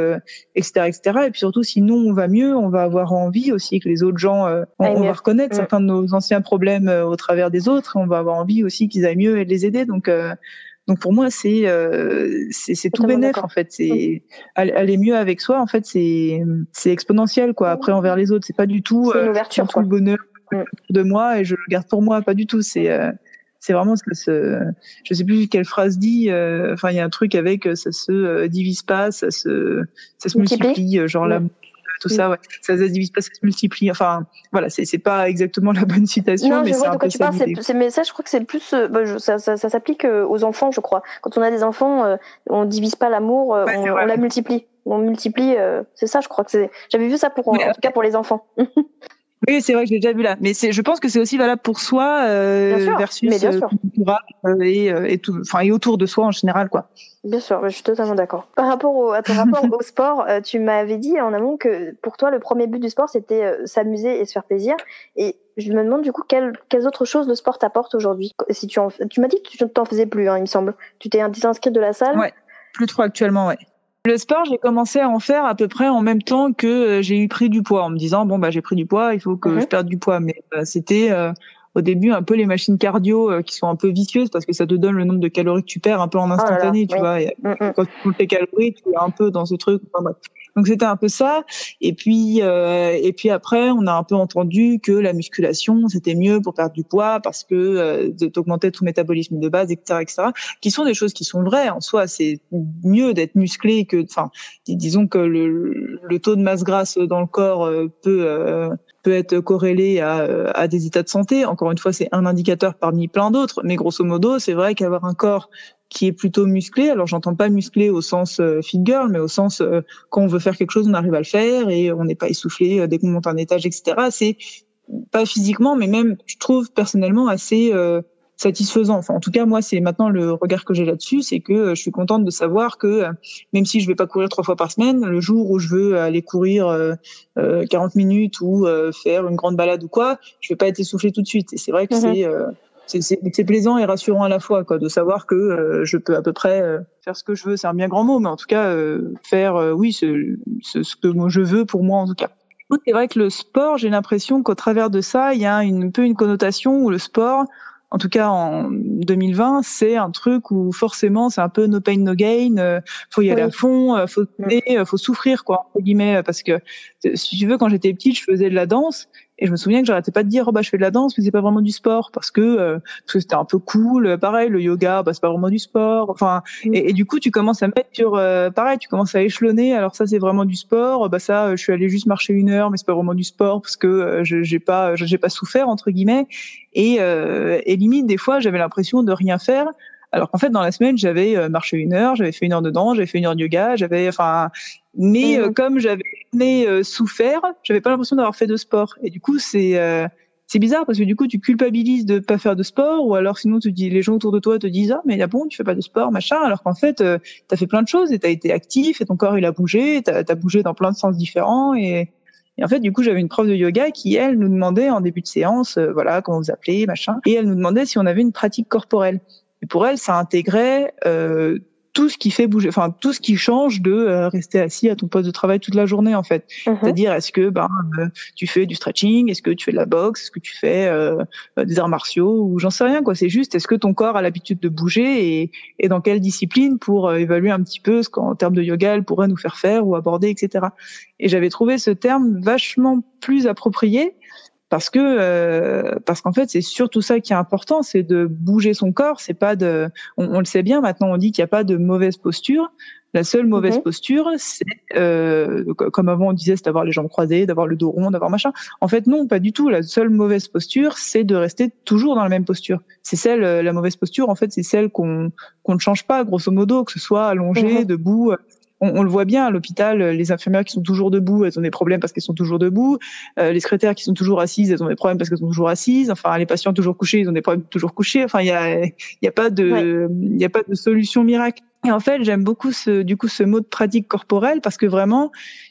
etc etc et puis surtout si nous on va mieux on va avoir envie aussi que les autres gens on, va reconnaître mm. certains de nos anciens problèmes au travers des autres on va avoir envie aussi qu'ils aillent mieux et de les aider donc donc pour moi, c'est euh, c'est tout bénéf en fait. C'est aller mieux avec soi en fait, c'est c'est exponentiel quoi. Après envers les autres, c'est pas du tout une euh, ouverture, tout le bonheur mm. de moi et je le garde pour moi, pas du tout. C'est euh, c'est vraiment ce que ce, je sais plus quelle phrase dit. Euh, enfin, il y a un truc avec ça se divise pas, ça se ça se multiplie, genre là tout ça, ouais. Ça se divise pas, ça se multiplie. Enfin, voilà, c'est pas exactement la bonne citation, non, mais un peu tu parles, mais ça, je crois que c'est plus, euh, bah, ça, ça, ça s'applique euh, aux enfants, je crois. Quand on a des enfants, euh, on divise pas l'amour, on, on, la multiplie. On multiplie, c'est ça, je crois que c'est. J'avais vu ça pour, en tout cas pour les enfants. Oui, c'est vrai que je l'ai déjà vu là. Mais je pense que c'est aussi valable pour soi euh, versus mais bien sûr. Euh, et, euh, et, tout, enfin, et autour de soi en général, quoi. Bien sûr, je suis totalement d'accord. Par rapport au, à ton rapport au sport, tu m'avais dit en amont que pour toi, le premier but du sport, c'était s'amuser et se faire plaisir. Et je me demande du coup quelles, quelles autres choses le sport t'apporte aujourd'hui? Si tu en, tu m'as dit que tu t'en faisais plus, hein, il me semble. Tu t'es inscrite de la salle. Ouais, plus trop actuellement, ouais. Le sport, j'ai commencé à en faire à peu près en même temps que euh, j'ai eu pris du poids, en me disant bon bah j'ai pris du poids, il faut que je perde du poids. Mais euh, c'était euh, au début un peu les machines cardio qui sont un peu vicieuses parce que ça te donne le nombre de calories que tu perds un peu en oh instantané, tu vois. Mm, mm. quand tu comptes tes calories, tu es un peu dans ce truc. Donc c'était un peu ça. Et puis euh, et puis après, on a un peu entendu que la musculation c'était mieux pour perdre du poids parce que euh, d'augmenter ton métabolisme de base, etc., etc. Qui sont des choses qui sont vraies en soi. C'est mieux d'être musclé que, enfin, disons que le, le, taux de masse grasse dans le corps euh, peut euh, peut être corrélé à, à, des états de santé. Encore une fois, c'est un indicateur parmi plein d'autres, mais grosso modo, c'est vrai qu'avoir un corps qui est plutôt musclé. Alors j'entends pas musclé au sens euh, fit girl, mais au sens euh, quand on veut faire quelque chose, on arrive à le faire et on n'est pas essoufflé euh, dès qu'on monte un étage, etc. C'est pas physiquement, mais même je trouve personnellement assez euh, satisfaisant. Enfin, en tout cas, moi, c'est maintenant le regard que j'ai là-dessus, c'est que je suis contente de savoir que même si je vais pas courir trois fois par semaine, le jour où je veux aller courir euh, 40 minutes ou faire une grande balade ou quoi, je vais pas être essoufflé tout de suite. Et c'est vrai que mm-hmm. c'est c'est plaisant et rassurant à la fois, quoi, de savoir que euh, je peux à peu près euh, faire ce que je veux. C'est un bien grand mot, mais en tout cas euh, faire, oui, ce, ce, ce, que moi je veux pour moi en tout cas. C'est vrai que le sport, j'ai l'impression qu'au travers de ça, il y a une, un peu une connotation où le sport, en tout cas en 2020, c'est un truc où forcément c'est un peu no pain no gain, euh, faut y aller à fond, euh, faut euh, faut souffrir quoi entre guillemets parce que si tu veux quand j'étais petite, je faisais de la danse et je me souviens que j'arrêtais pas de dire oh bah je fais de la danse mais c'est pas vraiment du sport parce que euh, parce que c'était un peu cool pareil le yoga bah c'est pas vraiment du sport enfin et, du coup tu commences à mettre sur euh, pareil tu commences à échelonner alors ça c'est vraiment du sport bah ça je suis allée juste marcher une heure mais c'est pas vraiment du sport parce que euh, je j'ai pas j'ai pas souffert entre guillemets et et limite des fois j'avais l'impression de rien faire alors qu'en fait, dans la semaine, j'avais marché une heure, j'avais fait une heure de danse, j'avais fait une heure de yoga, j'avais, enfin, mais euh, comme j'avais euh, souffert, j'avais pas l'impression d'avoir fait de sport. Et du coup, c'est euh, c'est bizarre parce que du coup, tu culpabilises de pas faire de sport, ou alors sinon, tu dis, les gens autour de toi te disent ah mais là bon, tu fais pas de sport, machin, alors qu'en fait, euh, tu as fait plein de choses et tu as été actif et ton corps il a bougé, tu as, bougé dans plein de sens différents et et en fait, du coup, j'avais une prof de yoga qui, elle, nous demandait en début de séance, voilà, comment vous appelez, machin, et elle nous demandait si on avait une pratique corporelle. Et pour elle, ça intégrait euh, tout ce qui fait bouger, enfin tout ce qui change de euh, rester assis à ton poste de travail toute la journée en fait. Mhm. C'est-à-dire est-ce que ben euh, tu fais du stretching, est-ce que tu fais de la boxe, est-ce que tu fais euh, des arts martiaux ou j'en sais rien quoi. C'est juste est-ce que ton corps a l'habitude de bouger et, et dans quelle discipline pour évaluer un petit peu ce qu'en termes de yoga elle pourrait nous faire faire ou aborder etc. Et j'avais trouvé ce terme vachement plus approprié parce que euh, parce qu'en fait c'est surtout ça qui est important, c'est de bouger son corps. C'est pas de, on, le sait bien maintenant, on dit qu'il n'y a pas de mauvaise posture. La seule mauvaise mhm. posture, c'est euh, comme avant on disait, c'est d'avoir les jambes croisées, d'avoir le dos rond, d'avoir machin. En fait non, pas du tout. La seule mauvaise posture, c'est de rester toujours dans la même posture. C'est celle, la mauvaise posture, en fait, c'est celle qu'on qu'on ne change pas, grosso modo, que ce soit allongé, mhm. debout, on, le voit bien à l'hôpital, les infirmières qui sont toujours debout, elles ont des problèmes parce qu'elles sont toujours debout. Euh, les secrétaires qui sont toujours assises, elles ont des problèmes parce qu'elles sont toujours assises. Enfin, les patients toujours couchés, ils ont des problèmes toujours couchés. Enfin, il y a, y a pas de, il y a pas de solution miracle. Et en fait, j'aime beaucoup ce, du coup, ce mot de pratique corporelle parce que vraiment,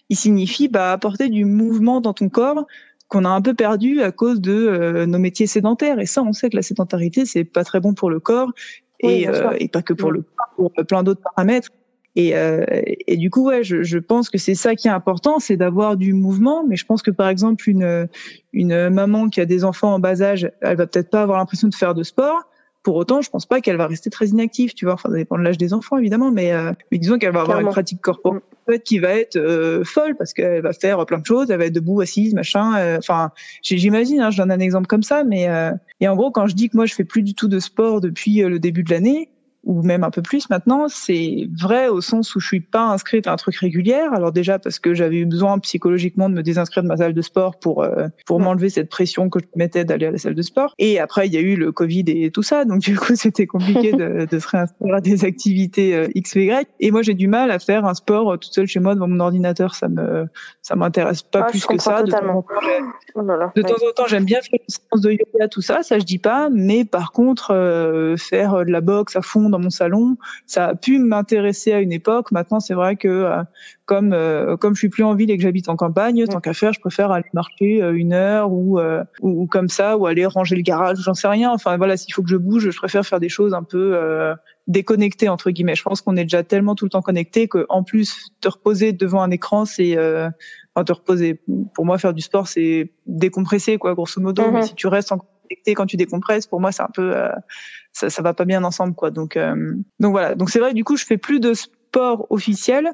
il signifie bah, apporter du mouvement dans ton corps qu'on a un peu perdu à cause de euh, nos métiers sédentaires. Et ça, on sait que la sédentarité, c'est pas très bon pour le corps et, euh, et pas que pour le corps, pour plein d'autres paramètres. Et, euh, et, du coup, ouais, je, je pense que c'est ça qui est important, c'est d'avoir du mouvement. Mais je pense que par exemple, une, une maman qui a des enfants en bas âge, elle va peut-être pas avoir l'impression de faire de sport. Pour autant, je pense pas qu'elle va rester très inactive, tu vois. Enfin, ça dépend de l'âge des enfants, évidemment, mais, euh, mais disons qu'elle va avoir une pratique corporelle qui va être euh, folle parce qu'elle va faire plein de choses. Elle va être debout, assise, machin. Euh, enfin, j'imagine. Hein, je donne un exemple comme ça, mais et en gros, quand je dis que moi je fais plus du tout de sport depuis le début de l'année, ou même un peu plus maintenant, c'est vrai au sens où je suis pas inscrite à un truc régulier. Alors déjà parce que j'avais eu besoin psychologiquement de me désinscrire de ma salle de sport pour euh, pour m'enlever cette pression que je mettais d'aller à la salle de sport. Et après il y a eu le Covid et tout ça, donc du coup c'était compliqué de, de se réinscrire à des activités euh, X Y. Et moi j'ai du mal à faire un sport toute seule chez moi devant mon ordinateur. Ça me ça m'intéresse pas Ah, plus que ça. De temps, totalement. Oh de temps en temps, j'aime bien faire une séance de yoga, tout ça, ça je dis pas. Mais par contre, euh, faire euh, de la boxe à fond dans mon salon, ça a pu m'intéresser à une époque. Maintenant, c'est vrai que euh, comme euh, comme je suis plus en ville et que j'habite en campagne, tant qu'à faire, je préfère aller marcher euh, une heure ou, euh, ou ou comme ça, ou aller ranger le garage, j'en sais rien. Enfin voilà, s'il faut que je bouge, je préfère faire des choses un peu euh, déconnectées entre guillemets. Je pense qu'on est déjà tellement tout le temps connecté que en plus te reposer devant un écran, c'est euh, enfin, te reposer. Pour moi, faire du sport, c'est décompresser quoi, grosso modo. Mais si tu restes encore quand tu décompresses, pour moi, c'est un peu euh, ça, ça va pas bien ensemble quoi. Donc euh, donc voilà. Donc c'est vrai. Du coup, je fais plus de sport officiel.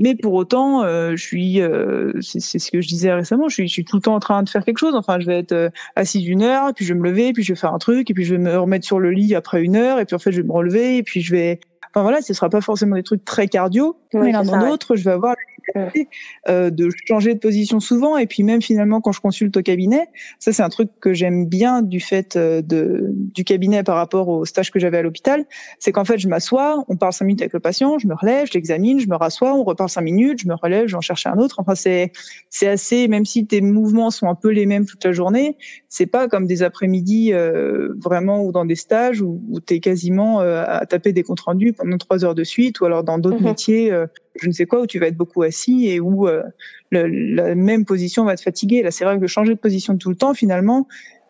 Mais pour autant, euh, je suis, euh, c'est ce que je disais récemment, je suis, je suis tout le temps en train de faire quelque chose. Enfin, je vais être euh, assise une heure, puis je vais me lever, puis je vais faire un truc, et puis je vais me remettre sur le lit après une heure, et puis en fait je vais me relever, et puis je vais, enfin voilà, ce sera pas forcément des trucs très cardio, mais l'un dans l'autre, je vais avoir euh, de changer de position souvent, et puis même finalement quand je consulte au cabinet, ça c'est un truc que j'aime bien du fait euh, de du cabinet par rapport au stage que j'avais à l'hôpital, c'est qu'en fait je m'assois, on parle cinq minutes avec le patient, je me relève, je l'examine, je me rassois, on reparle cinq minutes, je me relève, j'en cherche un autre. Enfin c'est c'est assez, même si tes mouvements sont un peu les mêmes toute la journée, c'est pas comme des après-midi euh, vraiment ou dans des stages où, où tu es quasiment euh, à taper des comptes rendus pendant trois heures de suite ou alors dans d'autres Mhm. métiers, euh, je ne sais quoi, où tu vas être beaucoup assis et où euh, la même position va te fatiguer. Là, c'est vrai que changer de position tout le temps, finalement,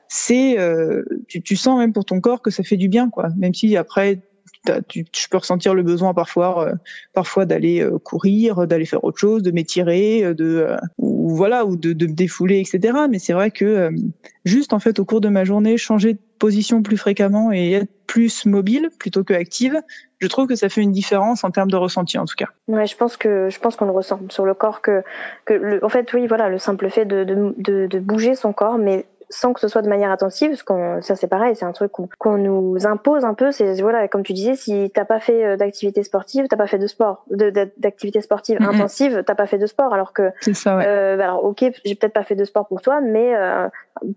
c'est euh, tu, tu sens même pour ton corps que ça fait du bien, quoi. Même si après tu, je peux ressentir le besoin parfois, euh, parfois d'aller euh, courir, d'aller faire autre chose, de m'étirer, euh, de ou voilà, ou de, me défouler, etc. Mais c'est vrai que juste en fait au cours de ma journée, changer de position plus fréquemment et être plus mobile plutôt que active, je trouve que ça fait une différence en termes de ressenti en tout cas. Ouais, je pense que je pense qu'on le ressent sur le corps que que le, en fait oui voilà le simple fait de, de, de bouger son corps mais sans que ce soit de manière attentive, parce qu'on ça c'est pareil, c'est un truc qu'on qu'on nous impose un peu. C'est voilà, comme tu disais, si t'as pas fait euh, d'activité sportive, t'as pas fait de sport, de- de- d'activité sportive Mhm. intensive, t'as pas fait de sport. Alors que ça, ouais. euh, alors ok, j'ai peut-être pas fait de sport pour toi, mais euh,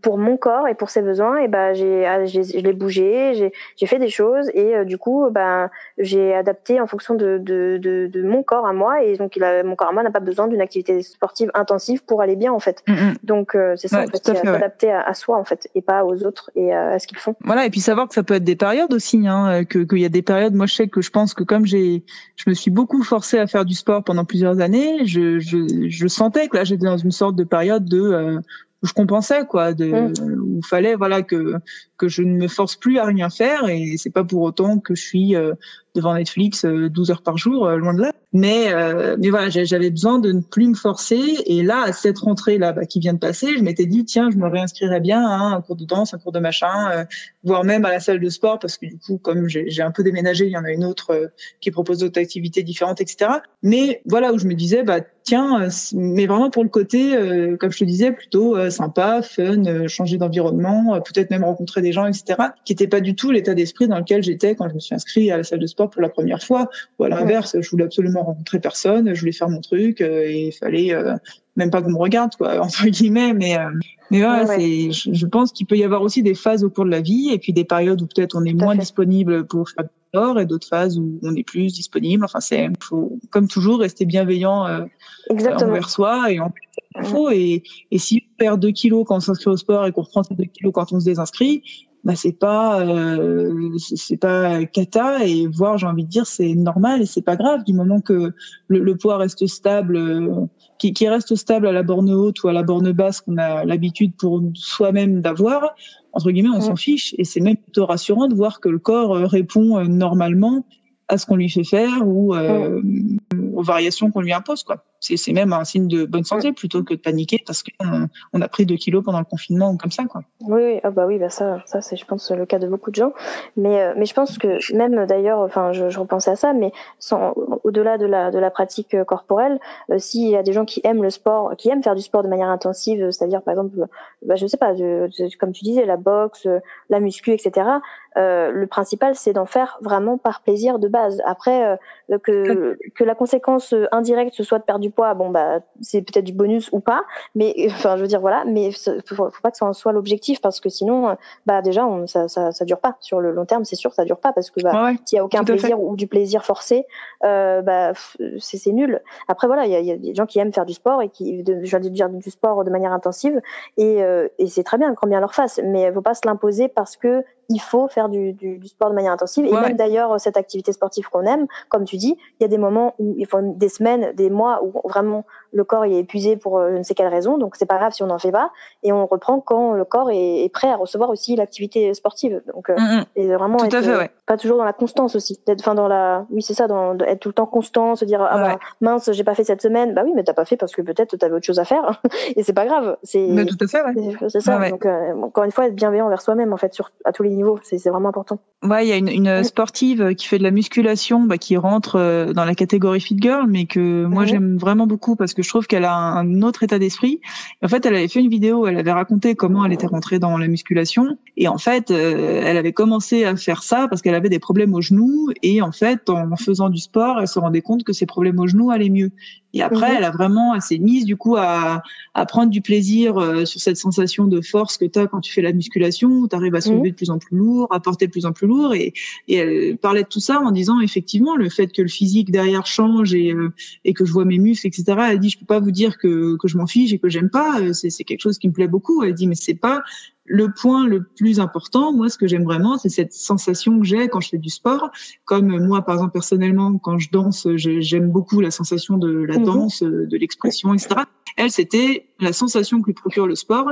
pour mon corps et pour ses besoins, et ben j'ai, ah, je l'ai bougé, j'ai, j'ai fait des choses et euh, du coup, ben j'ai adapté en fonction de, de, de, de mon corps à moi et donc il a, mon corps à moi n'a pas besoin d'une activité sportive intensive pour aller bien en fait. Mm, mm. Donc euh, c'est ça Ouais, en fait, ouais. s'adapter à, à soi en fait et pas aux autres et euh, à ce qu'ils font. Voilà, et puis savoir que ça peut être des périodes aussi, hein, que qu'il y a des périodes. Moi, je sais que je pense que comme j'ai, je me suis beaucoup forcée à faire du sport pendant plusieurs années, je je, je sentais que là j'étais dans une sorte de période de euh, où je compensais quoi, de Mm. où il fallait voilà que que je ne me force plus à rien faire et c'est pas pour autant que je suis euh, devant Netflix euh, 12 heures par jour, euh, loin de là. Mais euh, mais voilà, j'avais besoin de ne plus me forcer et là à cette rentrée là bah, qui vient de passer, je m'étais dit tiens je me réinscrirais bien à un cours de danse, un cours de machin. euh, voire même à la salle de sport, parce que du coup, comme j'ai un peu déménagé, il y en a une autre euh, qui propose d'autres activités différentes, etc. Mais voilà où je me disais, bah tiens, euh, mais vraiment pour le côté, euh, comme je te disais, plutôt euh, sympa, fun, euh, changer d'environnement, euh, peut-être même rencontrer des gens, etc. Qui n'était pas du tout l'état d'esprit dans lequel j'étais quand je me suis inscrit à la salle de sport pour la première fois. Ou à l'inverse, je voulais absolument rencontrer personne, je voulais faire mon truc euh, et il fallait euh, même pas qu'on me regarde, quoi, entre guillemets, mais euh, mais voilà, Ouais, ouais. c'est, je, pense qu'il peut y avoir aussi des phases au cours de la vie et puis des périodes où peut-être on est moins fait. disponible pour faire du sport et d'autres phases où on est plus disponible. Enfin, c'est, faut, comme toujours, rester bienveillant euh, envers soi et en faut. Et, et si on perd 2 kilos quand on s'inscrit au sport et qu'on reprend ces 2 kilos quand on se désinscrit, bah c'est pas euh, c'est pas cata et voire j'ai envie de dire c'est normal et c'est pas grave du moment que le, le poids reste stable euh, qui, qui reste stable à la borne haute ou à la borne basse qu'on a l'habitude pour soi-même d'avoir entre guillemets on Mm. s'en fiche et c'est même plutôt rassurant de voir que le corps euh, répond euh, normalement à ce qu'on lui fait faire ou euh, aux variations qu'on lui impose quoi C'est même un signe de bonne santé plutôt que de paniquer parce qu'on on a pris 2 kilos pendant le confinement ou comme ça, quoi. Oui, oui. Ah bah oui, bah ça, ça c'est, je pense, le cas de beaucoup de gens. Mais, mais je pense que même d'ailleurs, enfin, je, je repensais à ça, mais sans, au-delà de la, de la pratique corporelle, s'il y a des gens qui aiment le sport, qui aiment faire du sport de manière intensive, c'est-à-dire par exemple, bah, je sais pas, de, comme tu disais, la boxe, la muscu, etc. Euh, le principal, c'est d'en faire vraiment par plaisir de base. Après, euh, que, que la conséquence euh, indirecte ce soit de perdre du poids, bon bah c'est peut-être du bonus ou pas, mais enfin je veux dire voilà, mais faut, faut pas que ça en soit l'objectif parce que sinon, bah déjà on, ça, ça ça dure pas sur le long terme, c'est sûr ça dure pas parce que bah s'il y a aucun plaisir ou du plaisir forcé, euh, bah c'est nul. Après voilà, il y a, y a, des gens qui aiment faire du sport et qui, de, je dire du sport de manière intensive et, et c'est très bien, quand bien leur face, mais faut pas se l'imposer parce que il faut faire du, du, du, sport de manière intensive. Et même d'ailleurs, cette activité sportive qu'on aime, comme tu dis, il y a des moments où il faut des semaines, des mois où vraiment le corps est épuisé pour euh, je ne sais quelle raison. Donc c'est pas grave si on n'en fait pas. Et on reprend quand le corps est, est prêt à recevoir aussi l'activité sportive. Donc mm, et vraiment Tout être, fait, ouais. pas toujours dans la constance aussi. D'être, enfin dans la, oui c'est ça, dans, être tout le temps constant, se dire ah bah, mince j'ai pas fait cette semaine. Bah oui mais t'as pas fait parce que peut-être t'avais autre chose à faire. et c'est pas grave. C'est. Mais tout à fait. Ouais. C'est ça. Donc euh, encore une fois être bienveillant envers soi-même en fait sur à tous les niveaux. C'est vraiment important. Ouais, il y a une, une, sportive qui fait de la musculation, bah, qui rentre euh, dans la catégorie fit girl, mais que moi j'aime vraiment beaucoup parce que je trouve qu'elle a un autre état d'esprit. En fait, elle avait fait une vidéo, elle avait raconté comment elle était rentrée dans la musculation, et en fait, euh, elle avait commencé à faire ça parce qu'elle avait des problèmes aux genoux, et en fait, en faisant du sport, elle se rendait compte que ses problèmes aux genoux allaient mieux. Et après, elle a vraiment, elle s'est mise du coup à, à prendre du plaisir euh, sur cette sensation de force que tu as quand tu fais la musculation, tu arrives à soulever de plus en plus lourd, à porter de plus en plus lourd. Et, et, elle parlait de tout ça en disant effectivement le fait que le physique derrière change et, euh, et que je vois mes muscles, etc. Elle dit je peux pas vous dire que, que je m'en fiche et que j'aime pas. Euh, c'est, c'est quelque chose qui me plaît beaucoup. Elle dit mais c'est pas le point le plus important, moi, ce que j'aime vraiment, c'est cette sensation que j'ai quand je fais du sport. Comme moi, par exemple, personnellement, quand je danse, j'aime beaucoup la sensation de la mhm. danse, de l'expression, etc. Elle, c'était la sensation que lui procure le sport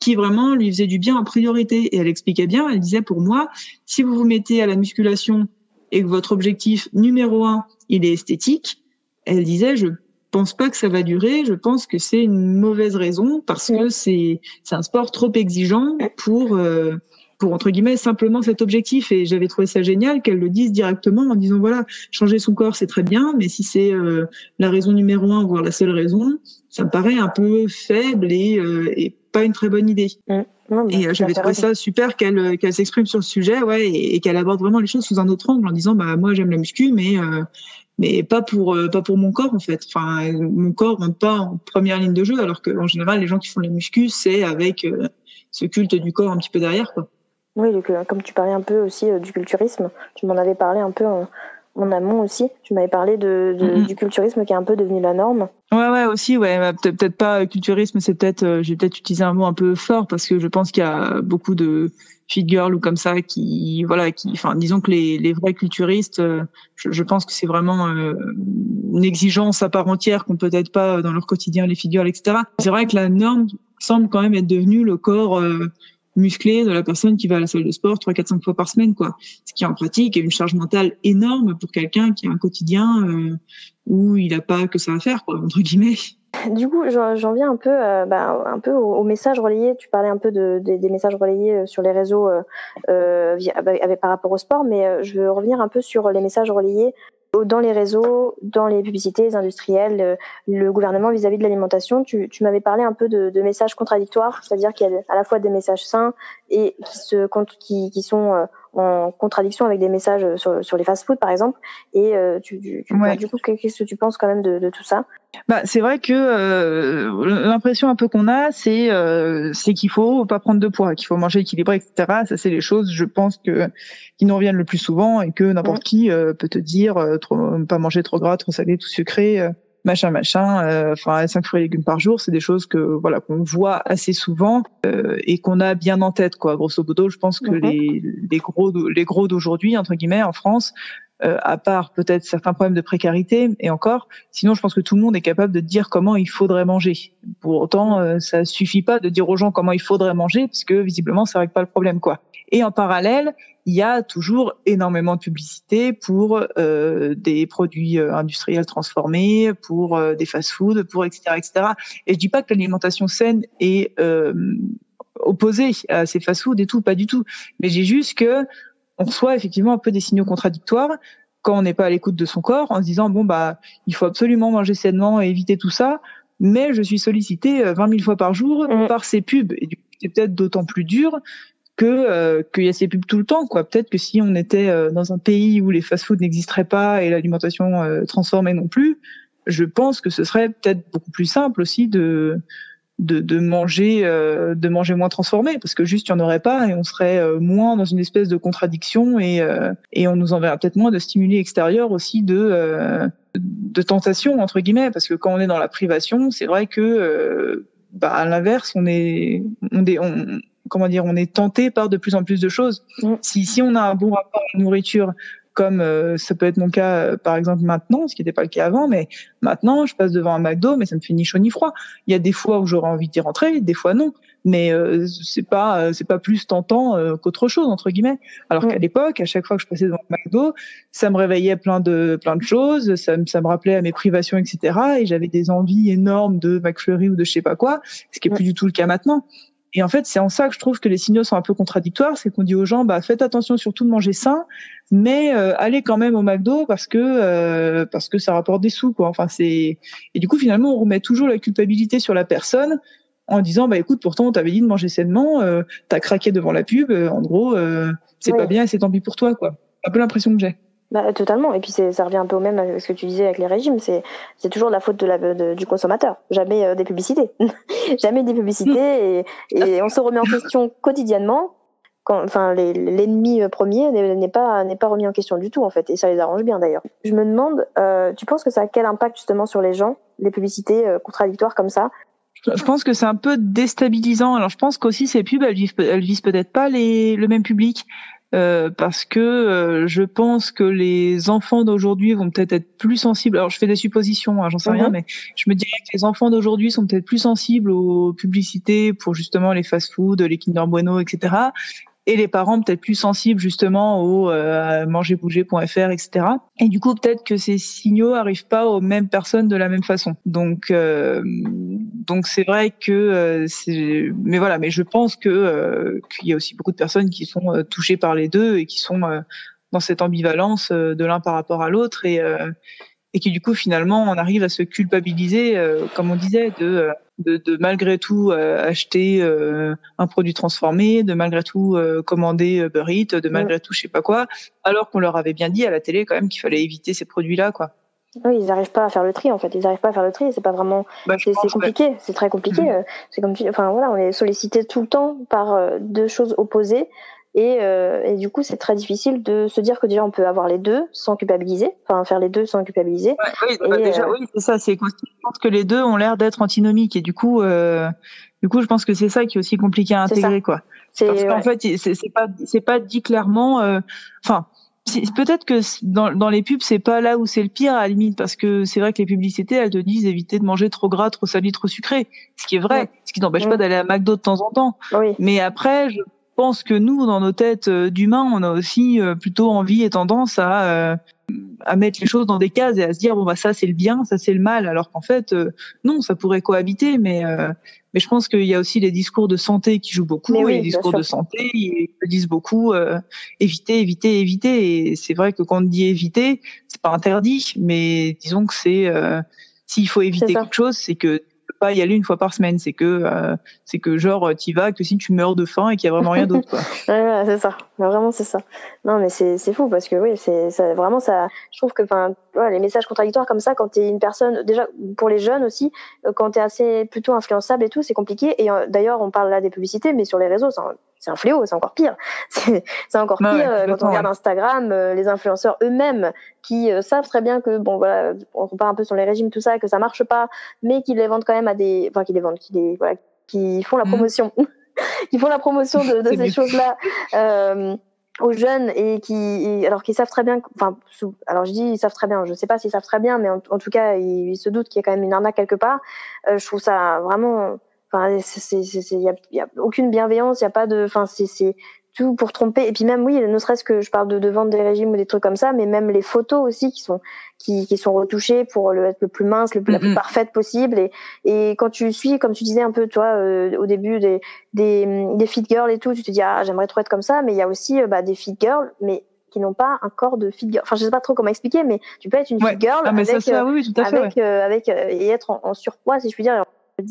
qui vraiment lui faisait du bien en priorité. Et elle expliquait bien, elle disait, pour moi, si vous vous mettez à la musculation et que votre objectif numéro un, il est esthétique, elle disait, je pense pas que ça va durer. Je pense que c'est une mauvaise raison parce que c'est c'est un sport trop exigeant pour euh, pour entre guillemets simplement cet objectif. Et j'avais trouvé ça génial qu'elle le dise directement en disant voilà changer son corps c'est très bien, mais si c'est euh, la raison numéro un voire la seule raison, ça me paraît un peu faible et, euh, et pas une très bonne idée. et j'avais trouvé ça super qu'elle qu'elle s'exprime sur le sujet, ouais, et, et qu'elle aborde vraiment les choses sous un autre angle en disant bah moi j'aime la muscu, mais mais pas pour euh, pas pour mon corps en fait. Enfin, mon corps rentre pas en première ligne de jeu, alors que en général, les gens qui font les muscu, c'est avec euh, ce culte du corps un petit peu derrière, quoi. Oui, donc, comme tu parlais un peu aussi euh, du culturisme, tu m'en avais parlé un peu en, en amont aussi. Tu m'avais parlé de, de du culturisme qui est un peu devenu la norme. Ouais, ouais, aussi, ouais. Bah, peut-être pas culturisme, c'est peut-être, j'ai peut-être utilisé un mot un peu fort parce que je pense qu'il y a beaucoup de fit ou comme ça qui voilà qui enfin disons que les, les vrais culturistes euh, je, je pense que c'est vraiment euh, une exigence à part entière qu'on peut-être pas dans leur quotidien les fit etc c'est vrai que la norme semble quand même être devenue le corps euh, musclé de la personne qui va à la salle de sport trois quatre cinq fois par semaine quoi. Ce qui en pratique est une charge mentale énorme pour quelqu'un qui a un quotidien où il a pas que ça à faire quoi entre guillemets du coup, j'en viens un peu, euh, bah, un peu aux, messages relayés. Tu parlais un peu de, des messages relayés euh, sur les réseaux euh, par rapport au sport, mais je veux revenir un peu sur les messages relayés dans les réseaux, dans les publicités industrielles, le gouvernement vis-à-vis de l'alimentation. Tu, m'avais parlé un peu de, messages contradictoires, c'est-à-dire qu'il y a à la fois des messages sains et qui sont en contradiction avec des messages sur, sur les fast-foods, par exemple. Et euh, tu, tu, du coup, qu'est-ce que tu penses quand même de, de tout ça? Bah, c'est vrai que euh, l'impression un peu qu'on a, c'est euh, c'est qu'il faut pas prendre de poids, qu'il faut manger équilibré, etc. Ça, c'est les choses, je pense que qui nous reviennent le plus souvent et que n'importe qui euh, peut te dire, euh, trop, pas manger trop gras, trop salé, tout sucré. Machin machin euh, enfin cinq fruits et légumes par jour c'est des choses que voilà qu'on voit assez souvent euh, et qu'on a bien en tête quoi. Grosso modo je pense que les les gros les gros d'aujourd'hui entre guillemets en France euh, à part peut-être certains problèmes de précarité, et encore, sinon je pense que tout le monde est capable de dire comment il faudrait manger. Pour autant, euh, ça suffit pas de dire aux gens comment il faudrait manger, puisque visiblement ça règle pas le problème, quoi. Et en parallèle, il y a toujours énormément de publicité pour euh, des produits euh, industriels transformés, pour euh, des fast-foods, pour etc., etc. Et je dis pas que l'alimentation saine est euh, opposée à ces fast-foods et tout, pas du tout. Mais j'ai juste que on reçoit effectivement un peu des signaux contradictoires quand on n'est pas à l'écoute de son corps, en se disant bon bah il faut absolument manger sainement et éviter tout ça. Mais je suis sollicité 20 000 fois par jour mmh. par ces pubs et du coup c'est peut-être d'autant plus dur que euh, qu'il y a ces pubs tout le temps quoi peut-être que si on était euh, dans un pays où les fast-foods n'existeraient pas et l'alimentation euh, transformée non plus je pense que ce serait peut-être beaucoup plus simple aussi de de, de manger euh, de manger moins transformé parce que juste il y en aurait pas et on serait moins dans une espèce de contradiction et et on nous enverrait peut-être moins de stimuli extérieurs aussi de de tentation entre guillemets parce que quand on est dans la privation c'est vrai que bah, à l'inverse on est on, est, on comment dire, on est tenté par de plus en plus de choses. Mm. Si, si on a un bon rapport à la nourriture, comme euh, ça peut être mon cas euh, par exemple maintenant, ce qui n'était pas le cas avant, mais maintenant je passe devant un McDo, mais ça me fait ni chaud ni froid. Il y a des fois où j'aurais envie d'y rentrer, des fois non, mais euh, c'est pas euh, c'est pas plus tentant qu'autre chose entre guillemets. Alors qu'à l'époque, à chaque fois que je passais devant un McDo, ça me réveillait plein de plein de choses, ça, ça me rappelait à mes privations, etc. Et j'avais des envies énormes de McFlurry ou de je sais pas quoi, ce qui est plus du tout le cas maintenant. Et en fait, c'est en ça que je trouve que les signaux sont un peu contradictoires, c'est qu'on dit aux gens, bah faites attention surtout de manger sain, mais euh, allez quand même au McDo parce que euh, parce que ça rapporte des sous, quoi. Enfin, c'est et du coup finalement on remet toujours la culpabilité sur la personne en disant, bah écoute, pourtant on t'avait dit de manger sainement, euh, t'as craqué devant la pub, euh, en gros, euh, c'est pas bien, c'est tant pis pour toi, quoi. Un peu l'impression que j'ai. Bah, totalement. Et puis ça revient un peu au même avec ce que tu disais avec les régimes. C'est toujours la faute de la, du consommateur. Jamais euh, des publicités. Jamais des publicités. Et, et, on se remet en question quotidiennement. Quand, enfin, l'ennemi euh, premier n'est pas n'est pas remis en question du tout en fait. Et ça les arrange bien d'ailleurs. Je me demande, euh, tu penses que ça a quel impact justement sur les gens, les publicités euh, contradictoires comme ça? Je pense que c'est un peu déstabilisant. Alors je pense qu'aussi ces pubs, elles visent, elles visent peut-être pas les, le même public. Euh, parce que euh, je pense que les enfants d'aujourd'hui vont peut-être être plus sensibles. Alors je fais des suppositions, hein, j'en sais rien, mhm. mais je me dirais que les enfants d'aujourd'hui sont peut-être plus sensibles aux publicités pour justement les fast-foods, les Kinder Bueno, etc et les parents peut-être plus sensibles justement au euh, mangerbouger.fr, etc. Et du coup, peut-être que ces signaux arrivent pas aux mêmes personnes de la même façon. Donc, euh, donc c'est vrai que euh, c'est, mais voilà, mais je pense que euh, qu'il y a aussi beaucoup de personnes qui sont euh, touchées par les deux et qui sont dans cette ambivalence de l'un par rapport à l'autre et et qui du coup finalement on arrive à se culpabiliser, euh, comme on disait, de, de, de malgré tout euh, acheter euh, un produit transformé, de malgré tout commander Uber Eats, de malgré tout je sais pas quoi, alors qu'on leur avait bien dit à la télé quand même qu'il fallait éviter ces produits-là, quoi. Oui, ils n'arrivent pas à faire le tri en fait. Ils n'arrivent pas à faire le tri. C'est pas vraiment. Bah, c'est compliqué. C'est très compliqué. Mhm. C'est comme. Enfin voilà, on est sollicité tout le temps par deux choses opposées. Et, euh, et, du coup, c'est très difficile de se dire que déjà on peut avoir les deux sans culpabiliser, enfin faire les deux sans culpabiliser. oui, bah, déjà, euh, oui, c'est ça. C'est je pense que les deux ont l'air d'être antinomiques et du coup, euh, du coup, je pense que c'est ça qui est aussi compliqué à intégrer, quoi. Parce qu'en fait, c'est pas, c'est pas dit clairement. Euh, enfin, peut-être que dans, dans les pubs, c'est pas là où c'est le pire à la limite, parce que c'est vrai que les publicités, elles te disent éviter de manger trop gras, trop salé, trop sucré, ce qui est vrai, ce qui n'empêche pas d'aller à McDo de temps en temps. Oui. Mais après, je pense que nous, dans nos têtes euh, d'humains, on a aussi euh, plutôt envie et tendance à, euh, à mettre les choses dans des cases et à se dire bon bah ça c'est le bien, ça c'est le mal, alors qu'en fait non, ça pourrait cohabiter, mais mais je pense qu'il y a aussi les discours de santé qui jouent beaucoup. et les discours de santé, ils disent beaucoup éviter, éviter, éviter. Et c'est vrai que quand on dit éviter, c'est pas interdit, mais disons que c'est s'il faut éviter quelque chose, c'est que pas y aller une fois par semaine. C'est que, euh, c'est que genre, y vas que si tu meurs de faim et qu'il y a vraiment rien d'autre, c'est ça. Vraiment, c'est ça. Non, mais c'est, c'est fou parce que oui, c'est, ça, vraiment, ça, je trouve que, les messages contradictoires comme ça, quand tu es une personne, déjà, pour les jeunes aussi, euh, quand tu es assez plutôt influençable et tout, c'est compliqué. Et euh, d'ailleurs, on parle là des publicités, mais sur les réseaux, c'est un fléau, c'est encore pire. C'est encore bah pire quand on regarde Instagram, les influenceurs eux-mêmes qui savent très bien que bon voilà, on compare un peu sur les régimes tout ça, que ça marche pas, mais qui les vendent quand même à des, enfin qui les vendent, qui les voilà, qui font la mmh. promotion, qui font la promotion de, de ces choses-là. Euh, aux jeunes et qui alors qu'ils savent très bien enfin alors je dis ils savent très bien je sais pas s'ils savent très bien mais en, tout cas ils, se doutent qu'il y a quand même une arnaque quelque part euh, je trouve ça vraiment enfin c'est il y a, y a, aucune bienveillance il y a pas de enfin c'est tout pour tromper. Et puis même, oui, ne serait-ce que je parle de, de vendre des régimes ou des trucs comme ça, mais même les photos aussi qui sont qui, qui sont retouchées pour le, être le plus mince, le plus, la plus parfaite possible. Et, et quand tu suis, comme tu disais un peu, toi, euh, au début des, des, des fit girls et tout, tu te dis ah j'aimerais trop être comme ça, mais il y a aussi euh, bah, des fit girls, mais qui n'ont pas un corps de fit girl. Enfin, je sais pas trop comment expliquer, mais tu peux être une fit girl avec, avec, avec et être en, en, surpoids, si je puis dire.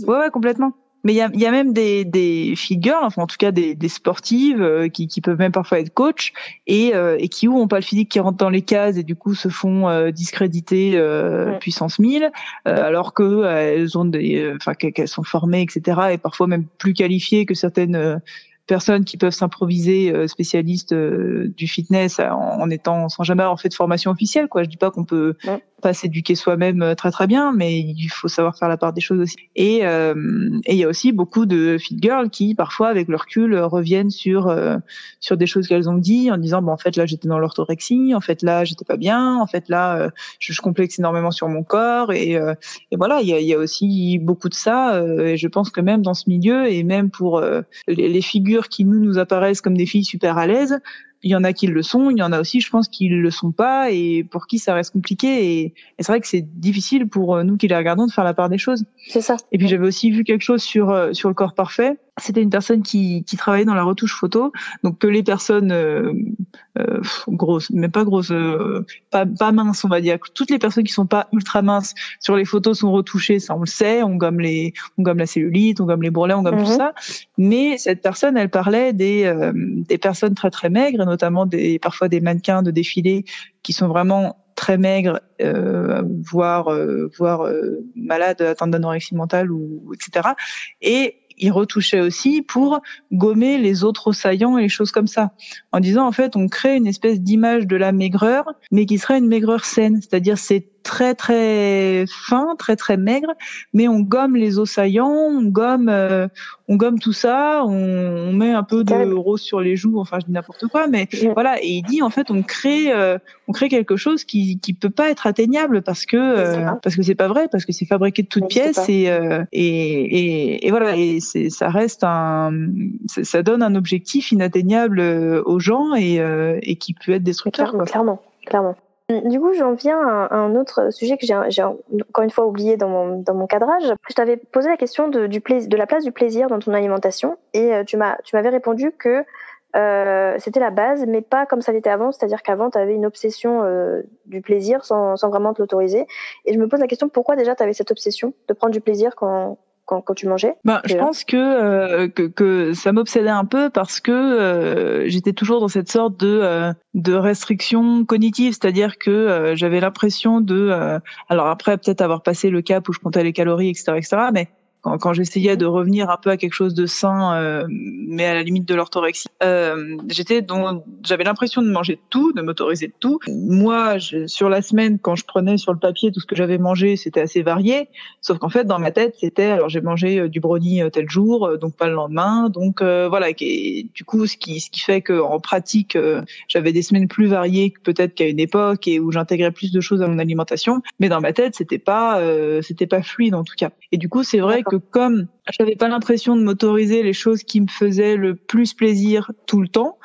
Ouais, ouais, complètement. Mais il y a, y a, même des, des girls, enfin en tout cas des, des sportives euh, qui, qui peuvent même parfois être coach et, euh, et qui ont pas le physique qui rentre dans les cases et du coup se font euh, discréditer puissance 1000 alors que elles ont des, enfin qu'elles sont formées etc et parfois même plus qualifiées que certaines personnes qui peuvent s'improviser euh, spécialistes euh, du fitness en, étant sans jamais avoir fait de formation officielle. Quoi, je dis pas qu'on peut pas s'éduquer soi-même euh, très très bien, mais il faut savoir faire la part des choses aussi. Et il y a aussi beaucoup de fit girls qui parfois avec leur recul reviennent sur sur des choses qu'elles ont dit en disant bon en fait là j'étais dans l'orthorexie, en fait là j'étais pas bien, en fait là je, je, complexe énormément sur mon corps et, et voilà il y a, y a, aussi beaucoup de ça et je pense que même dans ce milieu et même pour les, les figures qui nous apparaissent comme des filles super à l'aise. Il y en a qui le sont, il y en a aussi, je pense, qui le sont pas et pour qui ça reste compliqué. Et, c'est vrai que c'est difficile pour euh, nous qui les regardons de faire la part des choses. C'est ça. Et puis j'avais aussi vu quelque chose sur euh, sur le corps parfait c'était une personne qui, qui travaillait dans la retouche photo, donc que les personnes euh, euh, grosses, mais pas grosses, euh, pas, pas minces, on va dire, toutes les personnes qui sont pas ultra minces sur les photos sont retouchées, ça on le sait, on gomme les, on gomme la cellulite, on gomme les bourrelets, on gomme tout mhm. ça. Mais cette personne, elle parlait des euh, des personnes très très maigres, et notamment des parfois des mannequins de défilé qui sont vraiment très maigres, euh, voire voire malades, atteintes d'anorexie mentale ou etc. Et il retouchait aussi pour gommer les autres saillants et les choses comme ça. En disant, en fait, on crée une espèce d'image de la maigreur, mais qui serait une maigreur saine. C'est-à-dire, c'est très très fin, très très maigre, mais on gomme les os saillants, on gomme, euh, on gomme tout ça, on, met un peu de rose sur les joues, enfin je dis n'importe quoi, mais voilà. Et il dit en fait on crée, euh, on crée quelque chose qui qui peut pas être atteignable parce que euh, parce que c'est pas vrai, parce que c'est fabriqué de toutes pièces et, et, et voilà et c'est ça reste un, ça donne un objectif inatteignable aux gens et et qui peut être destructeur. Clairement, clairement. Du coup, j'en viens à un autre sujet que j'ai encore une fois oublié dans mon, dans mon cadrage. Je t'avais posé la question de, du de la place du plaisir dans ton alimentation et euh, tu m'avais répondu que euh, c'était la base, mais pas comme ça l'était avant, c'est-à-dire qu'avant, tu avais une obsession euh, du plaisir sans, sans vraiment te l'autoriser. Et je me pose la question, pourquoi déjà tu avais cette obsession de prendre du plaisir quand, quand, quand tu mangeais ben, Je pense que, euh, que, que ça m'obsédait un peu parce que euh, j'étais toujours dans cette sorte de, euh, de restriction cognitive, c'est-à-dire que j'avais l'impression de... alors après, peut-être avoir passé le cap où je comptais les calories, etc., etc., mais quand, quand j'essayais de revenir un peu à quelque chose de sain, euh, mais à la limite de l'orthorexie, euh, j'étais donc j'avais l'impression de manger tout, de m'autoriser tout. Moi, je, sur la semaine, quand je prenais sur le papier tout ce que j'avais mangé, c'était assez varié. Sauf qu'en fait, dans ma tête, c'était alors j'ai mangé euh, du brownie euh, tel jour, euh, donc pas le lendemain. Donc voilà, et, du coup, ce qui ce qui fait que en pratique, j'avais des semaines plus variées que peut-être qu'à une époque et où j'intégrais plus de choses à mon alimentation. Mais dans ma tête, c'était pas c'était pas fluide en tout cas. Et du coup, c'est vrai que que comme j'avais pas l'impression de m'autoriser les choses qui me faisaient le plus plaisir tout le temps,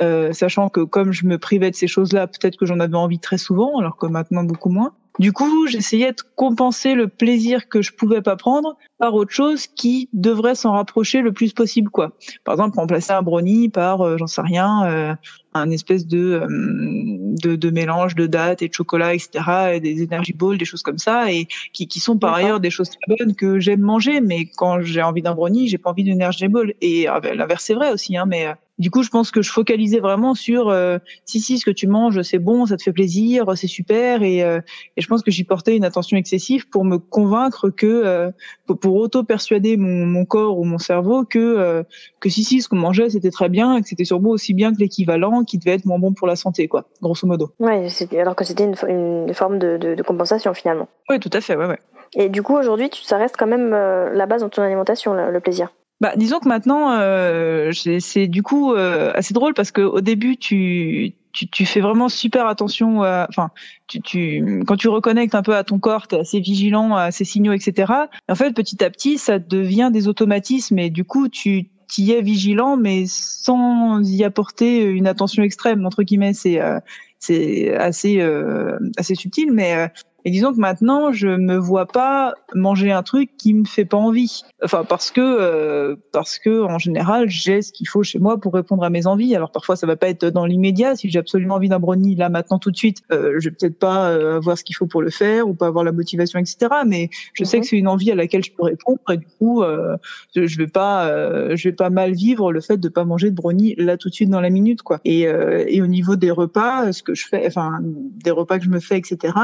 euh, sachant que comme je me privais de ces choses-là, peut-être que j'en avais envie très souvent, alors que maintenant beaucoup moins. Du coup, j'essayais de compenser le plaisir que je pouvais pas prendre par autre chose qui devrait s'en rapprocher le plus possible, quoi. Par exemple, remplacer un brownie par, euh, j'en sais rien, euh, un espèce de, euh, de, de mélange de dates et de chocolat, etc., et des energy balls, des choses comme ça, et qui, qui sont par ailleurs des choses très bonnes que j'aime manger, mais quand j'ai envie d'un brownie, j'ai pas envie d'une energy ball. Et ah ben, l'inverse c'est vrai aussi, hein, mais du coup, je pense que je focalisais vraiment sur euh, si si ce que tu manges, c'est bon, ça te fait plaisir, c'est super, et, euh, et je pense que j'y portais une attention excessive pour me convaincre que euh, pour auto persuader mon, mon, corps ou mon cerveau que euh, que si si ce qu'on mangeait c'était très bien, et que c'était sûrement aussi bien que l'équivalent, qui devait être moins bon pour la santé, quoi, grosso modo. Ouais, alors que c'était une, une, forme de, de, de, compensation finalement. Oui, tout à fait, ouais, ouais. Et du coup, aujourd'hui, ça reste quand même la base dans ton alimentation, le plaisir. Bah, disons que maintenant, euh, c'est du coup euh, assez drôle parce que au début, tu, tu, tu fais vraiment super attention. Enfin, tu, tu, quand tu reconnectes un peu à ton corps, tu es assez vigilant à ces signaux, etc. Et en fait, petit à petit, ça devient des automatismes et du coup, tu y es vigilant, mais sans y apporter une attention extrême entre guillemets. C'est euh, c'est assez euh, assez subtil, mais euh, et disons que maintenant, je me vois pas manger un truc qui me fait pas envie. Enfin, parce que euh, parce que en général, j'ai ce qu'il faut chez moi pour répondre à mes envies. Alors parfois, ça va pas être dans l'immédiat. Si j'ai absolument envie d'un brownie là maintenant tout de suite, euh, je vais peut-être pas euh, avoir ce qu'il faut pour le faire ou pas avoir la motivation, etc. Mais je sais que c'est une envie à laquelle je peux répondre et du coup, euh, je vais pas euh, je vais pas mal vivre le fait de pas manger de brownie là tout de suite dans la minute, quoi. Et et au niveau des repas, ce que je fais, enfin des repas que je me fais, etc.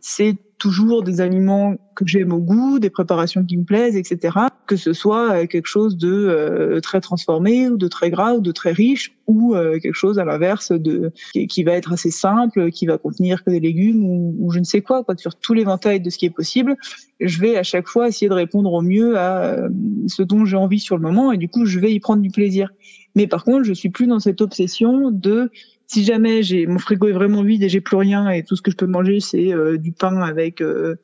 C'est toujours des aliments que j'aime au goût, des préparations qui me plaisent, etc. Que ce soit euh, quelque chose de euh, très transformé ou de très gras ou de très riche ou euh, quelque chose à l'inverse de qui, va être assez simple, qui va contenir que des légumes ou, je ne sais quoi, quoi, sur tout l'éventail de ce qui est possible. Je vais à chaque fois essayer de répondre au mieux à ce dont j'ai envie sur le moment et du coup je vais y prendre du plaisir. Mais par contre, je suis plus dans cette obsession de si jamais j'ai mon frigo est vraiment vide et j'ai plus rien et tout ce que je peux manger c'est euh, du pain avec, euh,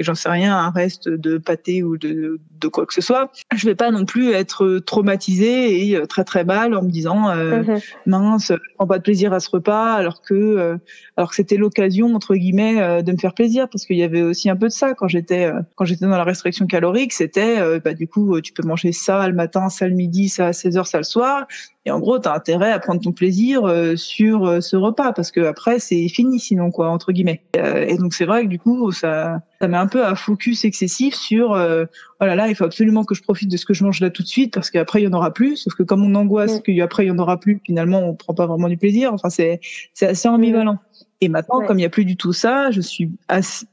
j'en sais rien un reste de pâté ou de, de quoi que ce soit. Je vais pas non plus être traumatisée et euh, très très mal en me disant euh, mhm. mince je prends pas de plaisir à ce repas alors que euh, alors que c'était l'occasion entre guillemets de me faire plaisir. Parce qu'il y avait aussi un peu de ça quand j'étais quand j'étais dans la restriction calorique. C'était bah du coup tu peux manger ça le matin ça le midi ça à 16 heures ça le soir. Et en gros, tu as intérêt à prendre ton plaisir euh, sur euh, ce repas. Parce que après c'est fini sinon quoi entre guillemets. Euh, et donc c'est vrai que du coup ça ça met un peu à focus excessif sur oh là là il faut absolument que je profite de ce que je mange là tout de suite parce qu'après il y en aura plus. Sauf que comme on angoisse mm. qu'après il y en aura plus, finalement on prend pas vraiment du plaisir. Enfin c'est c'est assez ambivalent. Et maintenant, comme il n'y a plus du tout ça, je suis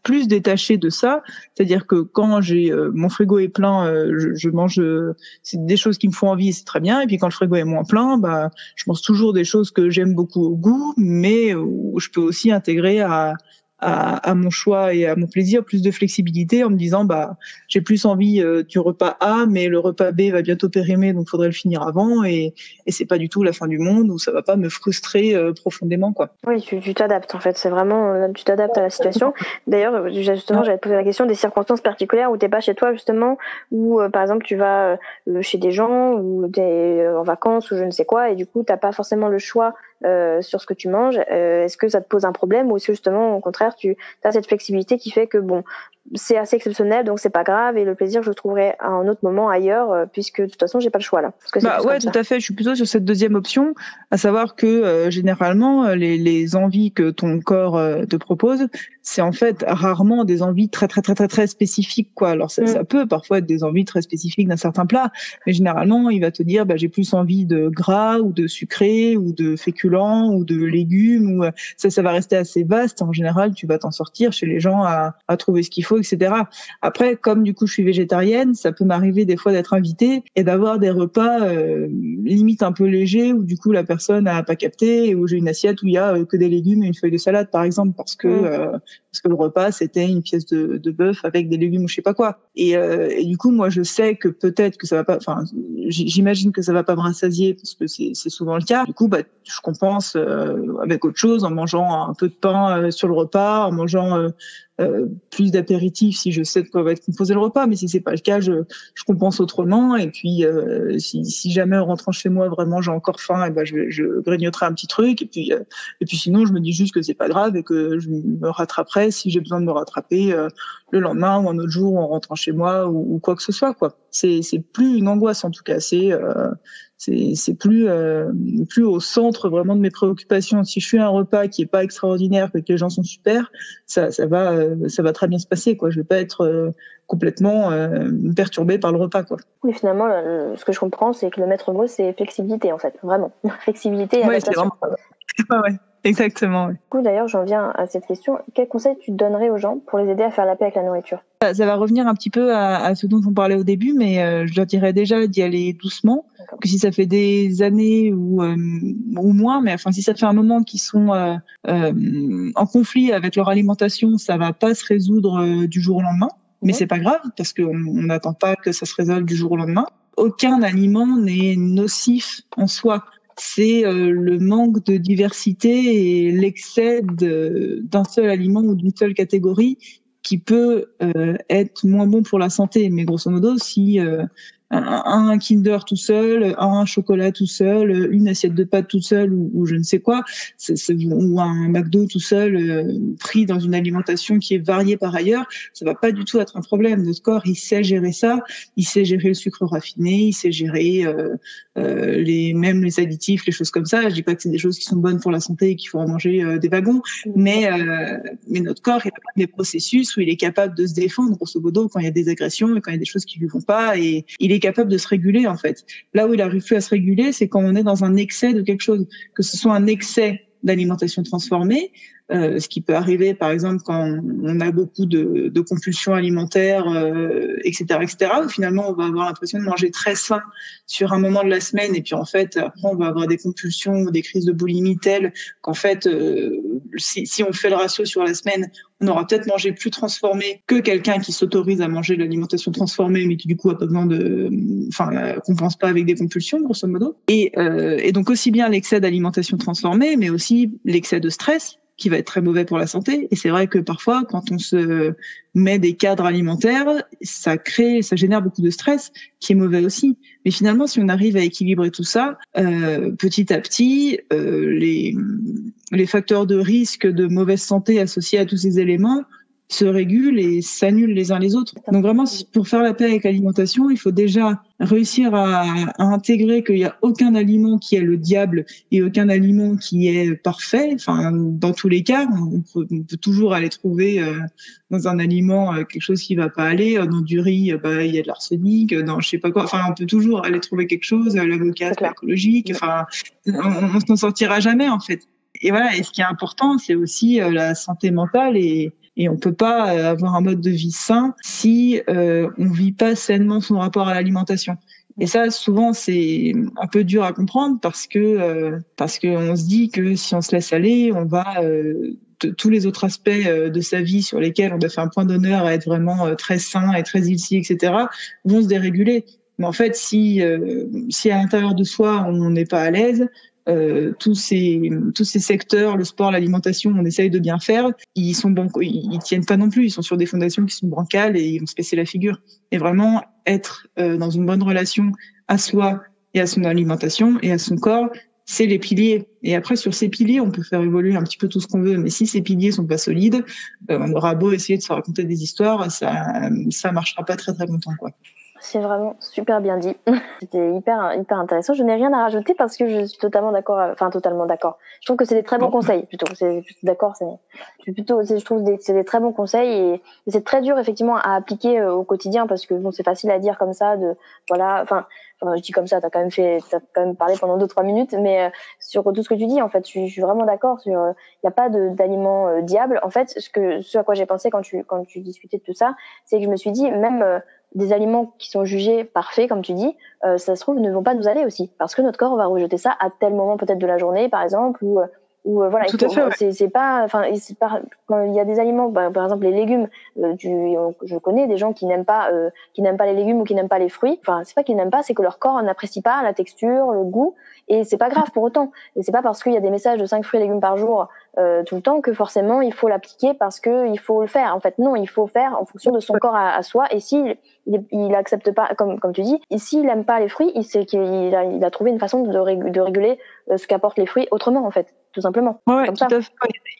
plus détachée de ça. C'est-à-dire que quand j'ai euh, mon frigo est plein, euh, je, je, mange euh, c'est des choses qui me font envie, c'est très bien. Et puis quand le frigo est moins plein, bah je mange toujours des choses que j'aime beaucoup au goût, mais où je peux aussi intégrer à à, à, mon choix et à mon plaisir, plus de flexibilité en me disant bah j'ai plus envie euh, du repas A, mais le repas B va bientôt périmer, donc faudrait le finir avant et, et c'est pas du tout la fin du monde ou ça va pas me frustrer euh, profondément quoi. Oui, tu t'adaptes en fait, c'est vraiment euh, tu t'adaptes à la situation. D'ailleurs justement j'avais posé la question des circonstances particulières où t'es pas chez toi justement, où par exemple tu vas chez des gens ou t'es en vacances ou je ne sais quoi et du coup t'as pas forcément le choix euh, sur ce que tu manges. Euh, est-ce que ça te pose un problème ou est-ce que justement au contraire tu as cette flexibilité qui fait que bon c'est assez exceptionnel donc c'est pas grave et le plaisir je le trouverai à un autre moment ailleurs euh, puisque de toute façon j'ai pas le choix là. Parce que bah ouais tout à fait. Je suis plutôt sur cette deuxième option, à savoir que généralement les, les envies que ton corps te propose c'est en fait rarement des envies très très très très très spécifiques quoi. Alors ça, mm. ça peut parfois être des envies très spécifiques d'un certain plat, mais généralement il va te dire bah j'ai plus envie de gras ou de sucré ou de féculent ou de légumes ou euh, ça ça va rester assez vaste en général tu vas t'en sortir chez les gens à, à trouver ce qu'il faut etc après comme du coup je suis végétarienne ça peut m'arriver des fois d'être invitée et d'avoir des repas euh, limite un peu légers où du coup la personne a pas capté et où j'ai une assiette où il y a euh, que des légumes et une feuille de salade par exemple parce que mmh. Parce que le repas c'était une pièce de, de bœuf avec des légumes ou je sais pas quoi et, et du coup moi je sais que peut-être que ça va pas enfin j'imagine que ça va pas me rassasier parce que c'est souvent le cas du coup bah je comprends pense euh, avec autre chose, en mangeant un peu de pain euh, sur le repas, en mangeant euh, plus d'apéritifs si je sais de quoi va être composé le repas. Mais si c'est pas le cas, je, je compense autrement. Et puis si, si, jamais en rentrant chez moi vraiment j'ai encore faim, et ben je, je grignoterai un petit truc. Et puis et puis sinon je me dis juste que c'est pas grave et que je me rattraperai si j'ai besoin de me rattraper le lendemain ou un autre jour en rentrant chez moi ou, ou quoi que ce soit. Quoi. C'est c'est plus une angoisse en tout cas. C'est c'est plus euh, plus au centre vraiment de mes préoccupations. Si je fais un repas qui est pas extraordinaire, que les gens sont super, ça ça va euh, ça va très bien se passer quoi. Je vais pas être euh, complètement euh, perturbée par le repas quoi. Oui, finalement, ce que je comprends, c'est que le maître mot c'est flexibilité en fait, vraiment flexibilité et ouais, adaptation. Vraiment... ouais. Exactement. Du coup, d'ailleurs, j'en viens à cette question. Quel conseil tu donnerais aux gens pour les aider à faire la paix avec la nourriture? Ça, va revenir un petit peu à, ce dont on parlait au début, mais euh, je leur dirais déjà d'y aller doucement. Que si ça fait des années ou, euh, ou moins, mais enfin si ça fait un moment qu'ils sont euh, en conflit avec leur alimentation, ça va pas se résoudre du jour au lendemain. Mais c'est pas grave parce qu'on n'attend pas que ça se résolve du jour au lendemain aucun aliment n'est nocif en soi. C'est le manque de diversité et l'excès d'un seul aliment ou d'une seule catégorie qui peut être moins bon pour la santé. Mais grosso modo, si un, Kinder tout seul, un chocolat tout seul, une assiette de pâtes tout seul ou, je ne sais quoi, ou un McDo tout seul euh, pris dans une alimentation qui est variée par ailleurs, ça va pas du tout être un problème. Notre corps, il sait gérer ça, il sait gérer le sucre raffiné, il sait gérer euh, euh, les même les additifs, les choses comme ça. Je dis pas que c'est des choses qui sont bonnes pour la santé et qu'il faut en manger des wagons, mais mais notre corps, il a des processus où il est capable de se défendre, grosso modo, quand il y a des agressions et quand il y a des choses qui lui vont pas, et il est capable de se réguler en fait. Là où il arrive plus à se réguler, c'est quand on est dans un excès de quelque chose, que ce soit un excès d'alimentation transformée, ce qui peut arriver par exemple quand on a beaucoup de, de compulsions alimentaires, euh, etc., etc. Où finalement on va avoir l'impression de manger très sain sur un moment de la semaine et puis en fait après on va avoir des compulsions des crises de boulimie telles qu'en fait euh, si, si, on fait le ratio sur la semaine, on aura peut-être mangé plus transformé que quelqu'un qui s'autorise à manger de l'alimentation transformée mais qui du coup a pas besoin de, enfin compense pas avec des compulsions grosso modo. Et, euh, et donc aussi bien l'excès d'alimentation transformée mais aussi l'excès de stress qui va être très mauvais pour la santé. Et c'est vrai que parfois, quand on se met des cadres alimentaires, ça crée, ça génère beaucoup de stress, qui est mauvais aussi. Mais finalement, si on arrive à équilibrer tout ça, euh, petit à petit, euh, les, les facteurs de risque de mauvaise santé associés à tous ces éléments se régulent et s'annulent les uns les autres. Donc vraiment, pour faire la paix avec l'alimentation, il faut déjà réussir à, à intégrer qu'il n'y a aucun aliment qui est le diable et aucun aliment qui est parfait. Enfin, dans tous les cas, on peut, toujours aller trouver euh, dans un aliment euh, quelque chose qui va pas aller. Euh, dans du riz, bah, il y a de l'arsenic. Dans je sais pas quoi. Enfin, on peut toujours aller trouver quelque chose. L'avocat, c'est écologique. Enfin, on, on s'en sortira jamais en fait. Et voilà. Et ce qui est important, c'est aussi la santé mentale et et on peut pas euh, avoir un mode de vie sain si euh, on vit pas sainement son rapport à l'alimentation. Et ça, souvent, c'est un peu dur à comprendre parce que euh, parce qu'on se dit que si on se laisse aller, on va euh, tous les autres aspects de sa vie sur lesquels on doit faire un point d'honneur à être vraiment très sain et très ici, etc., vont se déréguler. Mais en fait, si si à l'intérieur de soi on n'est pas à l'aise, euh, tous ces tous ces secteurs, le sport, l'alimentation, on essaye de bien faire, ils sont ils, tiennent pas non plus, ils sont sur des fondations qui sont bancales et ils vont se casser la figure. Et vraiment être euh, dans une bonne relation à soi et à son alimentation et à son corps, c'est les piliers. Et après, sur ces piliers, on peut faire évoluer un petit peu tout ce qu'on veut. Mais si ces piliers sont pas solides, euh, on aura beau essayer de se raconter des histoires, ça ça marchera pas très très longtemps, quoi. C'est vraiment super bien dit. C'était hyper hyper intéressant. Je n'ai rien à rajouter parce que je suis totalement d'accord. Enfin, totalement d'accord. Je trouve que c'est des très bons conseils. Plutôt, c'est d'accord. C'est plutôt. Je trouve des, c'est des très bons conseils et, c'est très dur effectivement à appliquer euh, au quotidien parce que bon, c'est facile à dire comme ça. De voilà. Enfin, enfin je dis comme ça. T'as quand même fait. T'as quand même parlé pendant deux trois minutes, mais euh, sur tout ce que tu dis, en fait, je, suis vraiment d'accord. Sur, il euh, n'y a pas d'aliment diable. En fait, ce que ce à quoi j'ai pensé quand tu quand tu discutais de tout ça, c'est que je me suis dit même des aliments qui sont jugés parfaits, comme tu dis, euh, ça se trouve ne vont pas nous aller aussi, parce que notre corps va rejeter ça à tel moment peut-être de la journée, par exemple, ou, euh, ou euh, voilà. Tout à fait. C'est pas, enfin, quand il y a des aliments, bah, par exemple les légumes. du, je connais des gens qui n'aiment pas, qui n'aiment pas les légumes ou qui n'aiment pas les fruits. Enfin, c'est pas qu'ils n'aiment pas, c'est que leur corps n'apprécie pas la texture, le goût, et c'est pas grave pour autant. Et c'est pas parce qu'il y a des messages de 5 fruits et légumes par jour euh, tout le temps que forcément il faut l'appliquer parce que il faut le faire. En fait, non, il faut faire en fonction de son corps à, à soi. Et s'il il, il, accepte pas, comme comme tu dis, s'il aime pas les fruits, il sait qu'il a, il a trouvé une façon de, de réguler euh, ce qu'apportent les fruits autrement en fait, tout simplement. Ouais, tout à fait.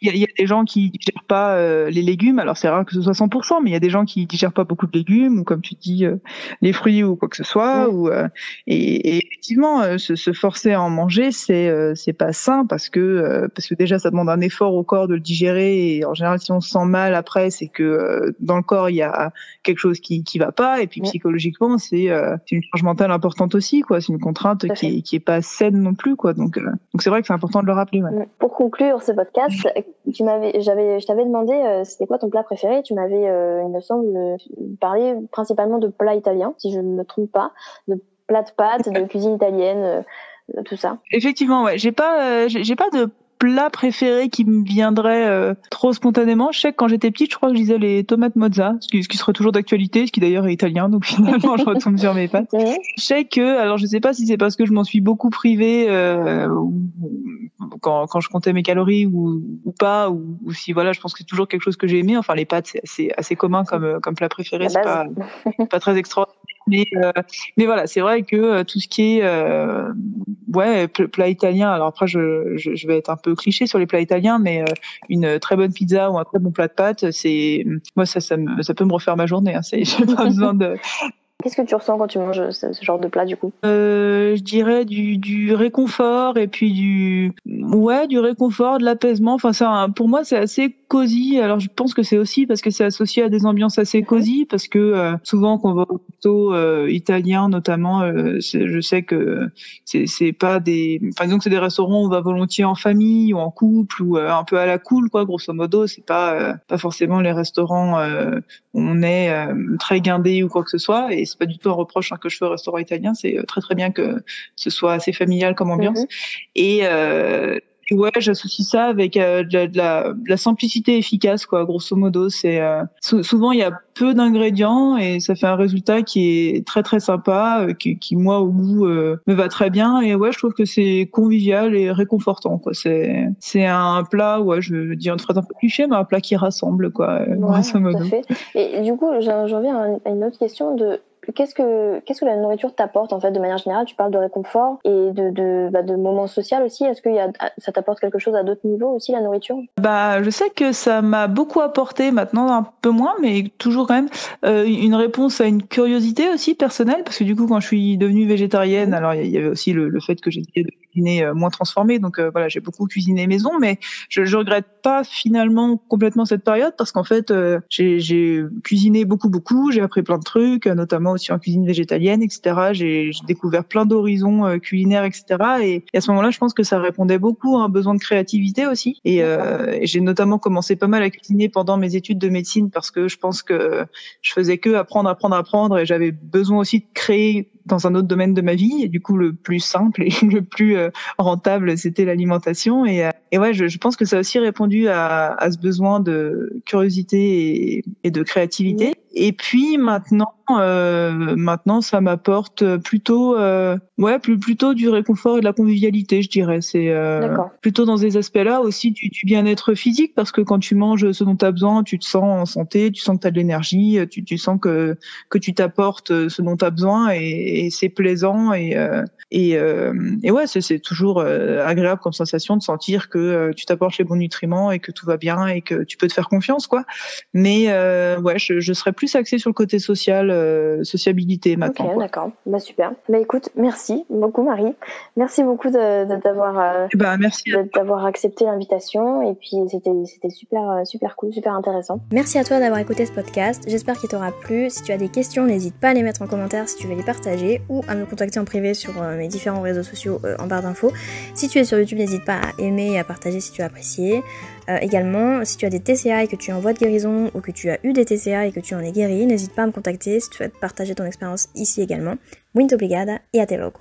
Il y, a, des gens qui digèrent pas euh, les légumes. Alors c'est rare que ce soit 100%, mais il y a des gens qui digèrent pas beaucoup de légumes ou comme tu dis les fruits ou quoi que ce soit. Ou et, et, effectivement, se, se, forcer à en manger, c'est c'est pas sain parce que parce que déjà ça demande un effort au corps de le digérer et en général si on se sent mal après c'est que euh, dans le corps il y a quelque chose qui qui va pas et puis psychologiquement c'est euh, une charge mentale importante aussi quoi. C'est une contrainte qui est, qui est pas saine non plus quoi. Donc euh, donc c'est vrai que c'est important de le rappeler ouais. pour conclure ce podcast tu m'avais j'avais je t'avais demandé c'était quoi ton plat préféré? Tu m'avais il me semble parlé principalement de plats italiens si je ne me trompe pas de plats de pâtes de cuisine italienne tout ça. Effectivement ouais. J'ai pas j'ai pas de plat préféré qui me viendrait euh, trop spontanément. Je sais que quand j'étais petite, je crois que je disais les tomates mozza, ce qui, serait toujours d'actualité, ce qui d'ailleurs est italien, donc finalement je retombe sur mes pattes. Je sais que, alors je sais pas si c'est parce que je m'en suis beaucoup privée euh, quand, quand je comptais mes calories ou, ou pas, ou, si voilà, je pense que c'est toujours quelque chose que j'ai aimé. Enfin, les pâtes, c'est assez, assez commun comme, comme plat préféré, c'est pas, pas très extraordinaire. Mais, euh, mais voilà, c'est vrai que euh, tout ce qui est euh, ouais plat italien. Alors après, je, je, je, vais être un peu cliché sur les plats italiens, mais une très bonne pizza ou un très bon plat de pâtes, c'est moi ça ça, me, ça peut me refaire ma journée. Hein, c'est j'ai pas besoin de Qu'est-ce que tu ressens quand tu manges ce, genre de plat du coup? Euh, Je dirais du, du, réconfort et puis du ouais du réconfort, de l'apaisement. Enfin ça, pour moi c'est assez cosy. Alors je pense que c'est aussi parce que c'est associé à des ambiances assez cosy parce que euh, souvent quand on va au plutôt euh, italien notamment, euh, je sais que c'est c'est pas des, enfin disons que c'est des restaurants où on va volontiers en famille ou en couple ou euh, un peu à la cool quoi. Grosso modo, c'est pas pas forcément les restaurants où on est très guindé ou quoi que ce soit et c'est pas du tout un reproche hein, que je fais au restaurant italien. C'est euh, très très bien que ce soit assez familial comme ambiance. Mhm. Et euh, ouais, j'associe ça avec euh, de, la, de, la, simplicité efficace, quoi. Grosso modo, c'est euh, souvent il y a peu d'ingrédients et ça fait un résultat qui est très très sympa, euh, qui, qui, moi au goût me va très bien. Et ouais, je trouve que c'est convivial et réconfortant, quoi. C'est c'est un plat, ouais, je dis une phrase un peu cliché, mais un plat qui rassemble, quoi. grosso modo. fait. Et du coup, j'en viens à une autre question de qu'est-ce que qu'est-ce que la nourriture t'apporte en fait de manière générale? Tu parles de réconfort et de de, bah, de moments sociaux aussi. Est-ce que y a, ça t'apporte quelque chose à d'autres niveaux aussi la nourriture? Bah, je sais que ça m'a beaucoup apporté. Maintenant un peu moins, mais toujours quand même euh, une réponse à une curiosité aussi personnelle parce que du coup quand je suis devenue végétarienne, alors il y avait aussi le, le fait que j'étais de cuisiner euh, moins transformé, donc euh, voilà j'ai beaucoup cuisiné maison, mais je, je regrette pas finalement complètement cette période parce qu'en fait j'ai cuisiné beaucoup beaucoup, j'ai appris plein de trucs, notamment aussi en cuisine végétalienne, etc. J'ai découvert plein d'horizons euh, culinaires, etc. Et, à ce moment-là, je pense que ça répondait beaucoup à un besoin de créativité aussi. Et, euh, j'ai notamment commencé pas mal à cuisiner pendant mes études de médecine parce que je pense que je faisais que apprendre, apprendre, apprendre, et j'avais besoin aussi de créer dans un autre domaine de ma vie. Et du coup, le plus simple et le plus euh, rentable, c'était l'alimentation. Et, et ouais, je, je, pense que ça a aussi répondu à, à ce besoin de curiosité et, et de créativité. Et puis maintenant, euh, maintenant, ça m'apporte plutôt, euh, ouais, plus plutôt du réconfort et de la convivialité, je dirais. C'est euh, plutôt dans ces aspects-là aussi du, du bien-être physique, parce que quand tu manges ce dont tu as besoin, tu te sens en santé, tu sens que tu as de l'énergie, tu, tu sens que que tu t'apportes ce dont tu as besoin, et, et c'est plaisant et euh, et, euh, et ouais, c'est toujours agréable comme sensation de sentir que tu t'apportes les bons nutriments et que tout va bien et que tu peux te faire confiance, quoi. Mais ouais, je, je serais plus axée sur le côté social euh, sociabilité maintenant. Ok, d'accord. Bah, super. Bah, écoute, merci beaucoup, Marie. Merci beaucoup de, d'avoir euh, bah, merci d'avoir accepté l'invitation. Et puis, c'était, c'était super, euh, super cool, super intéressant. Merci à toi d'avoir écouté ce podcast. J'espère qu'il t'aura plu. Si tu as des questions, n'hésite pas à les mettre en commentaire si tu veux les partager ou à me contacter en privé sur mes différents réseaux sociaux en barre d'infos. Si tu es sur YouTube, n'hésite pas à aimer et à partager si tu as apprécié. Également, si tu as des TCA et que tu es en voie de guérison ou que tu as eu des TCA et que tu en es guéri, n'hésite pas à me contacter si tu souhaites partager ton expérience ici également. Muito obrigada et te logo.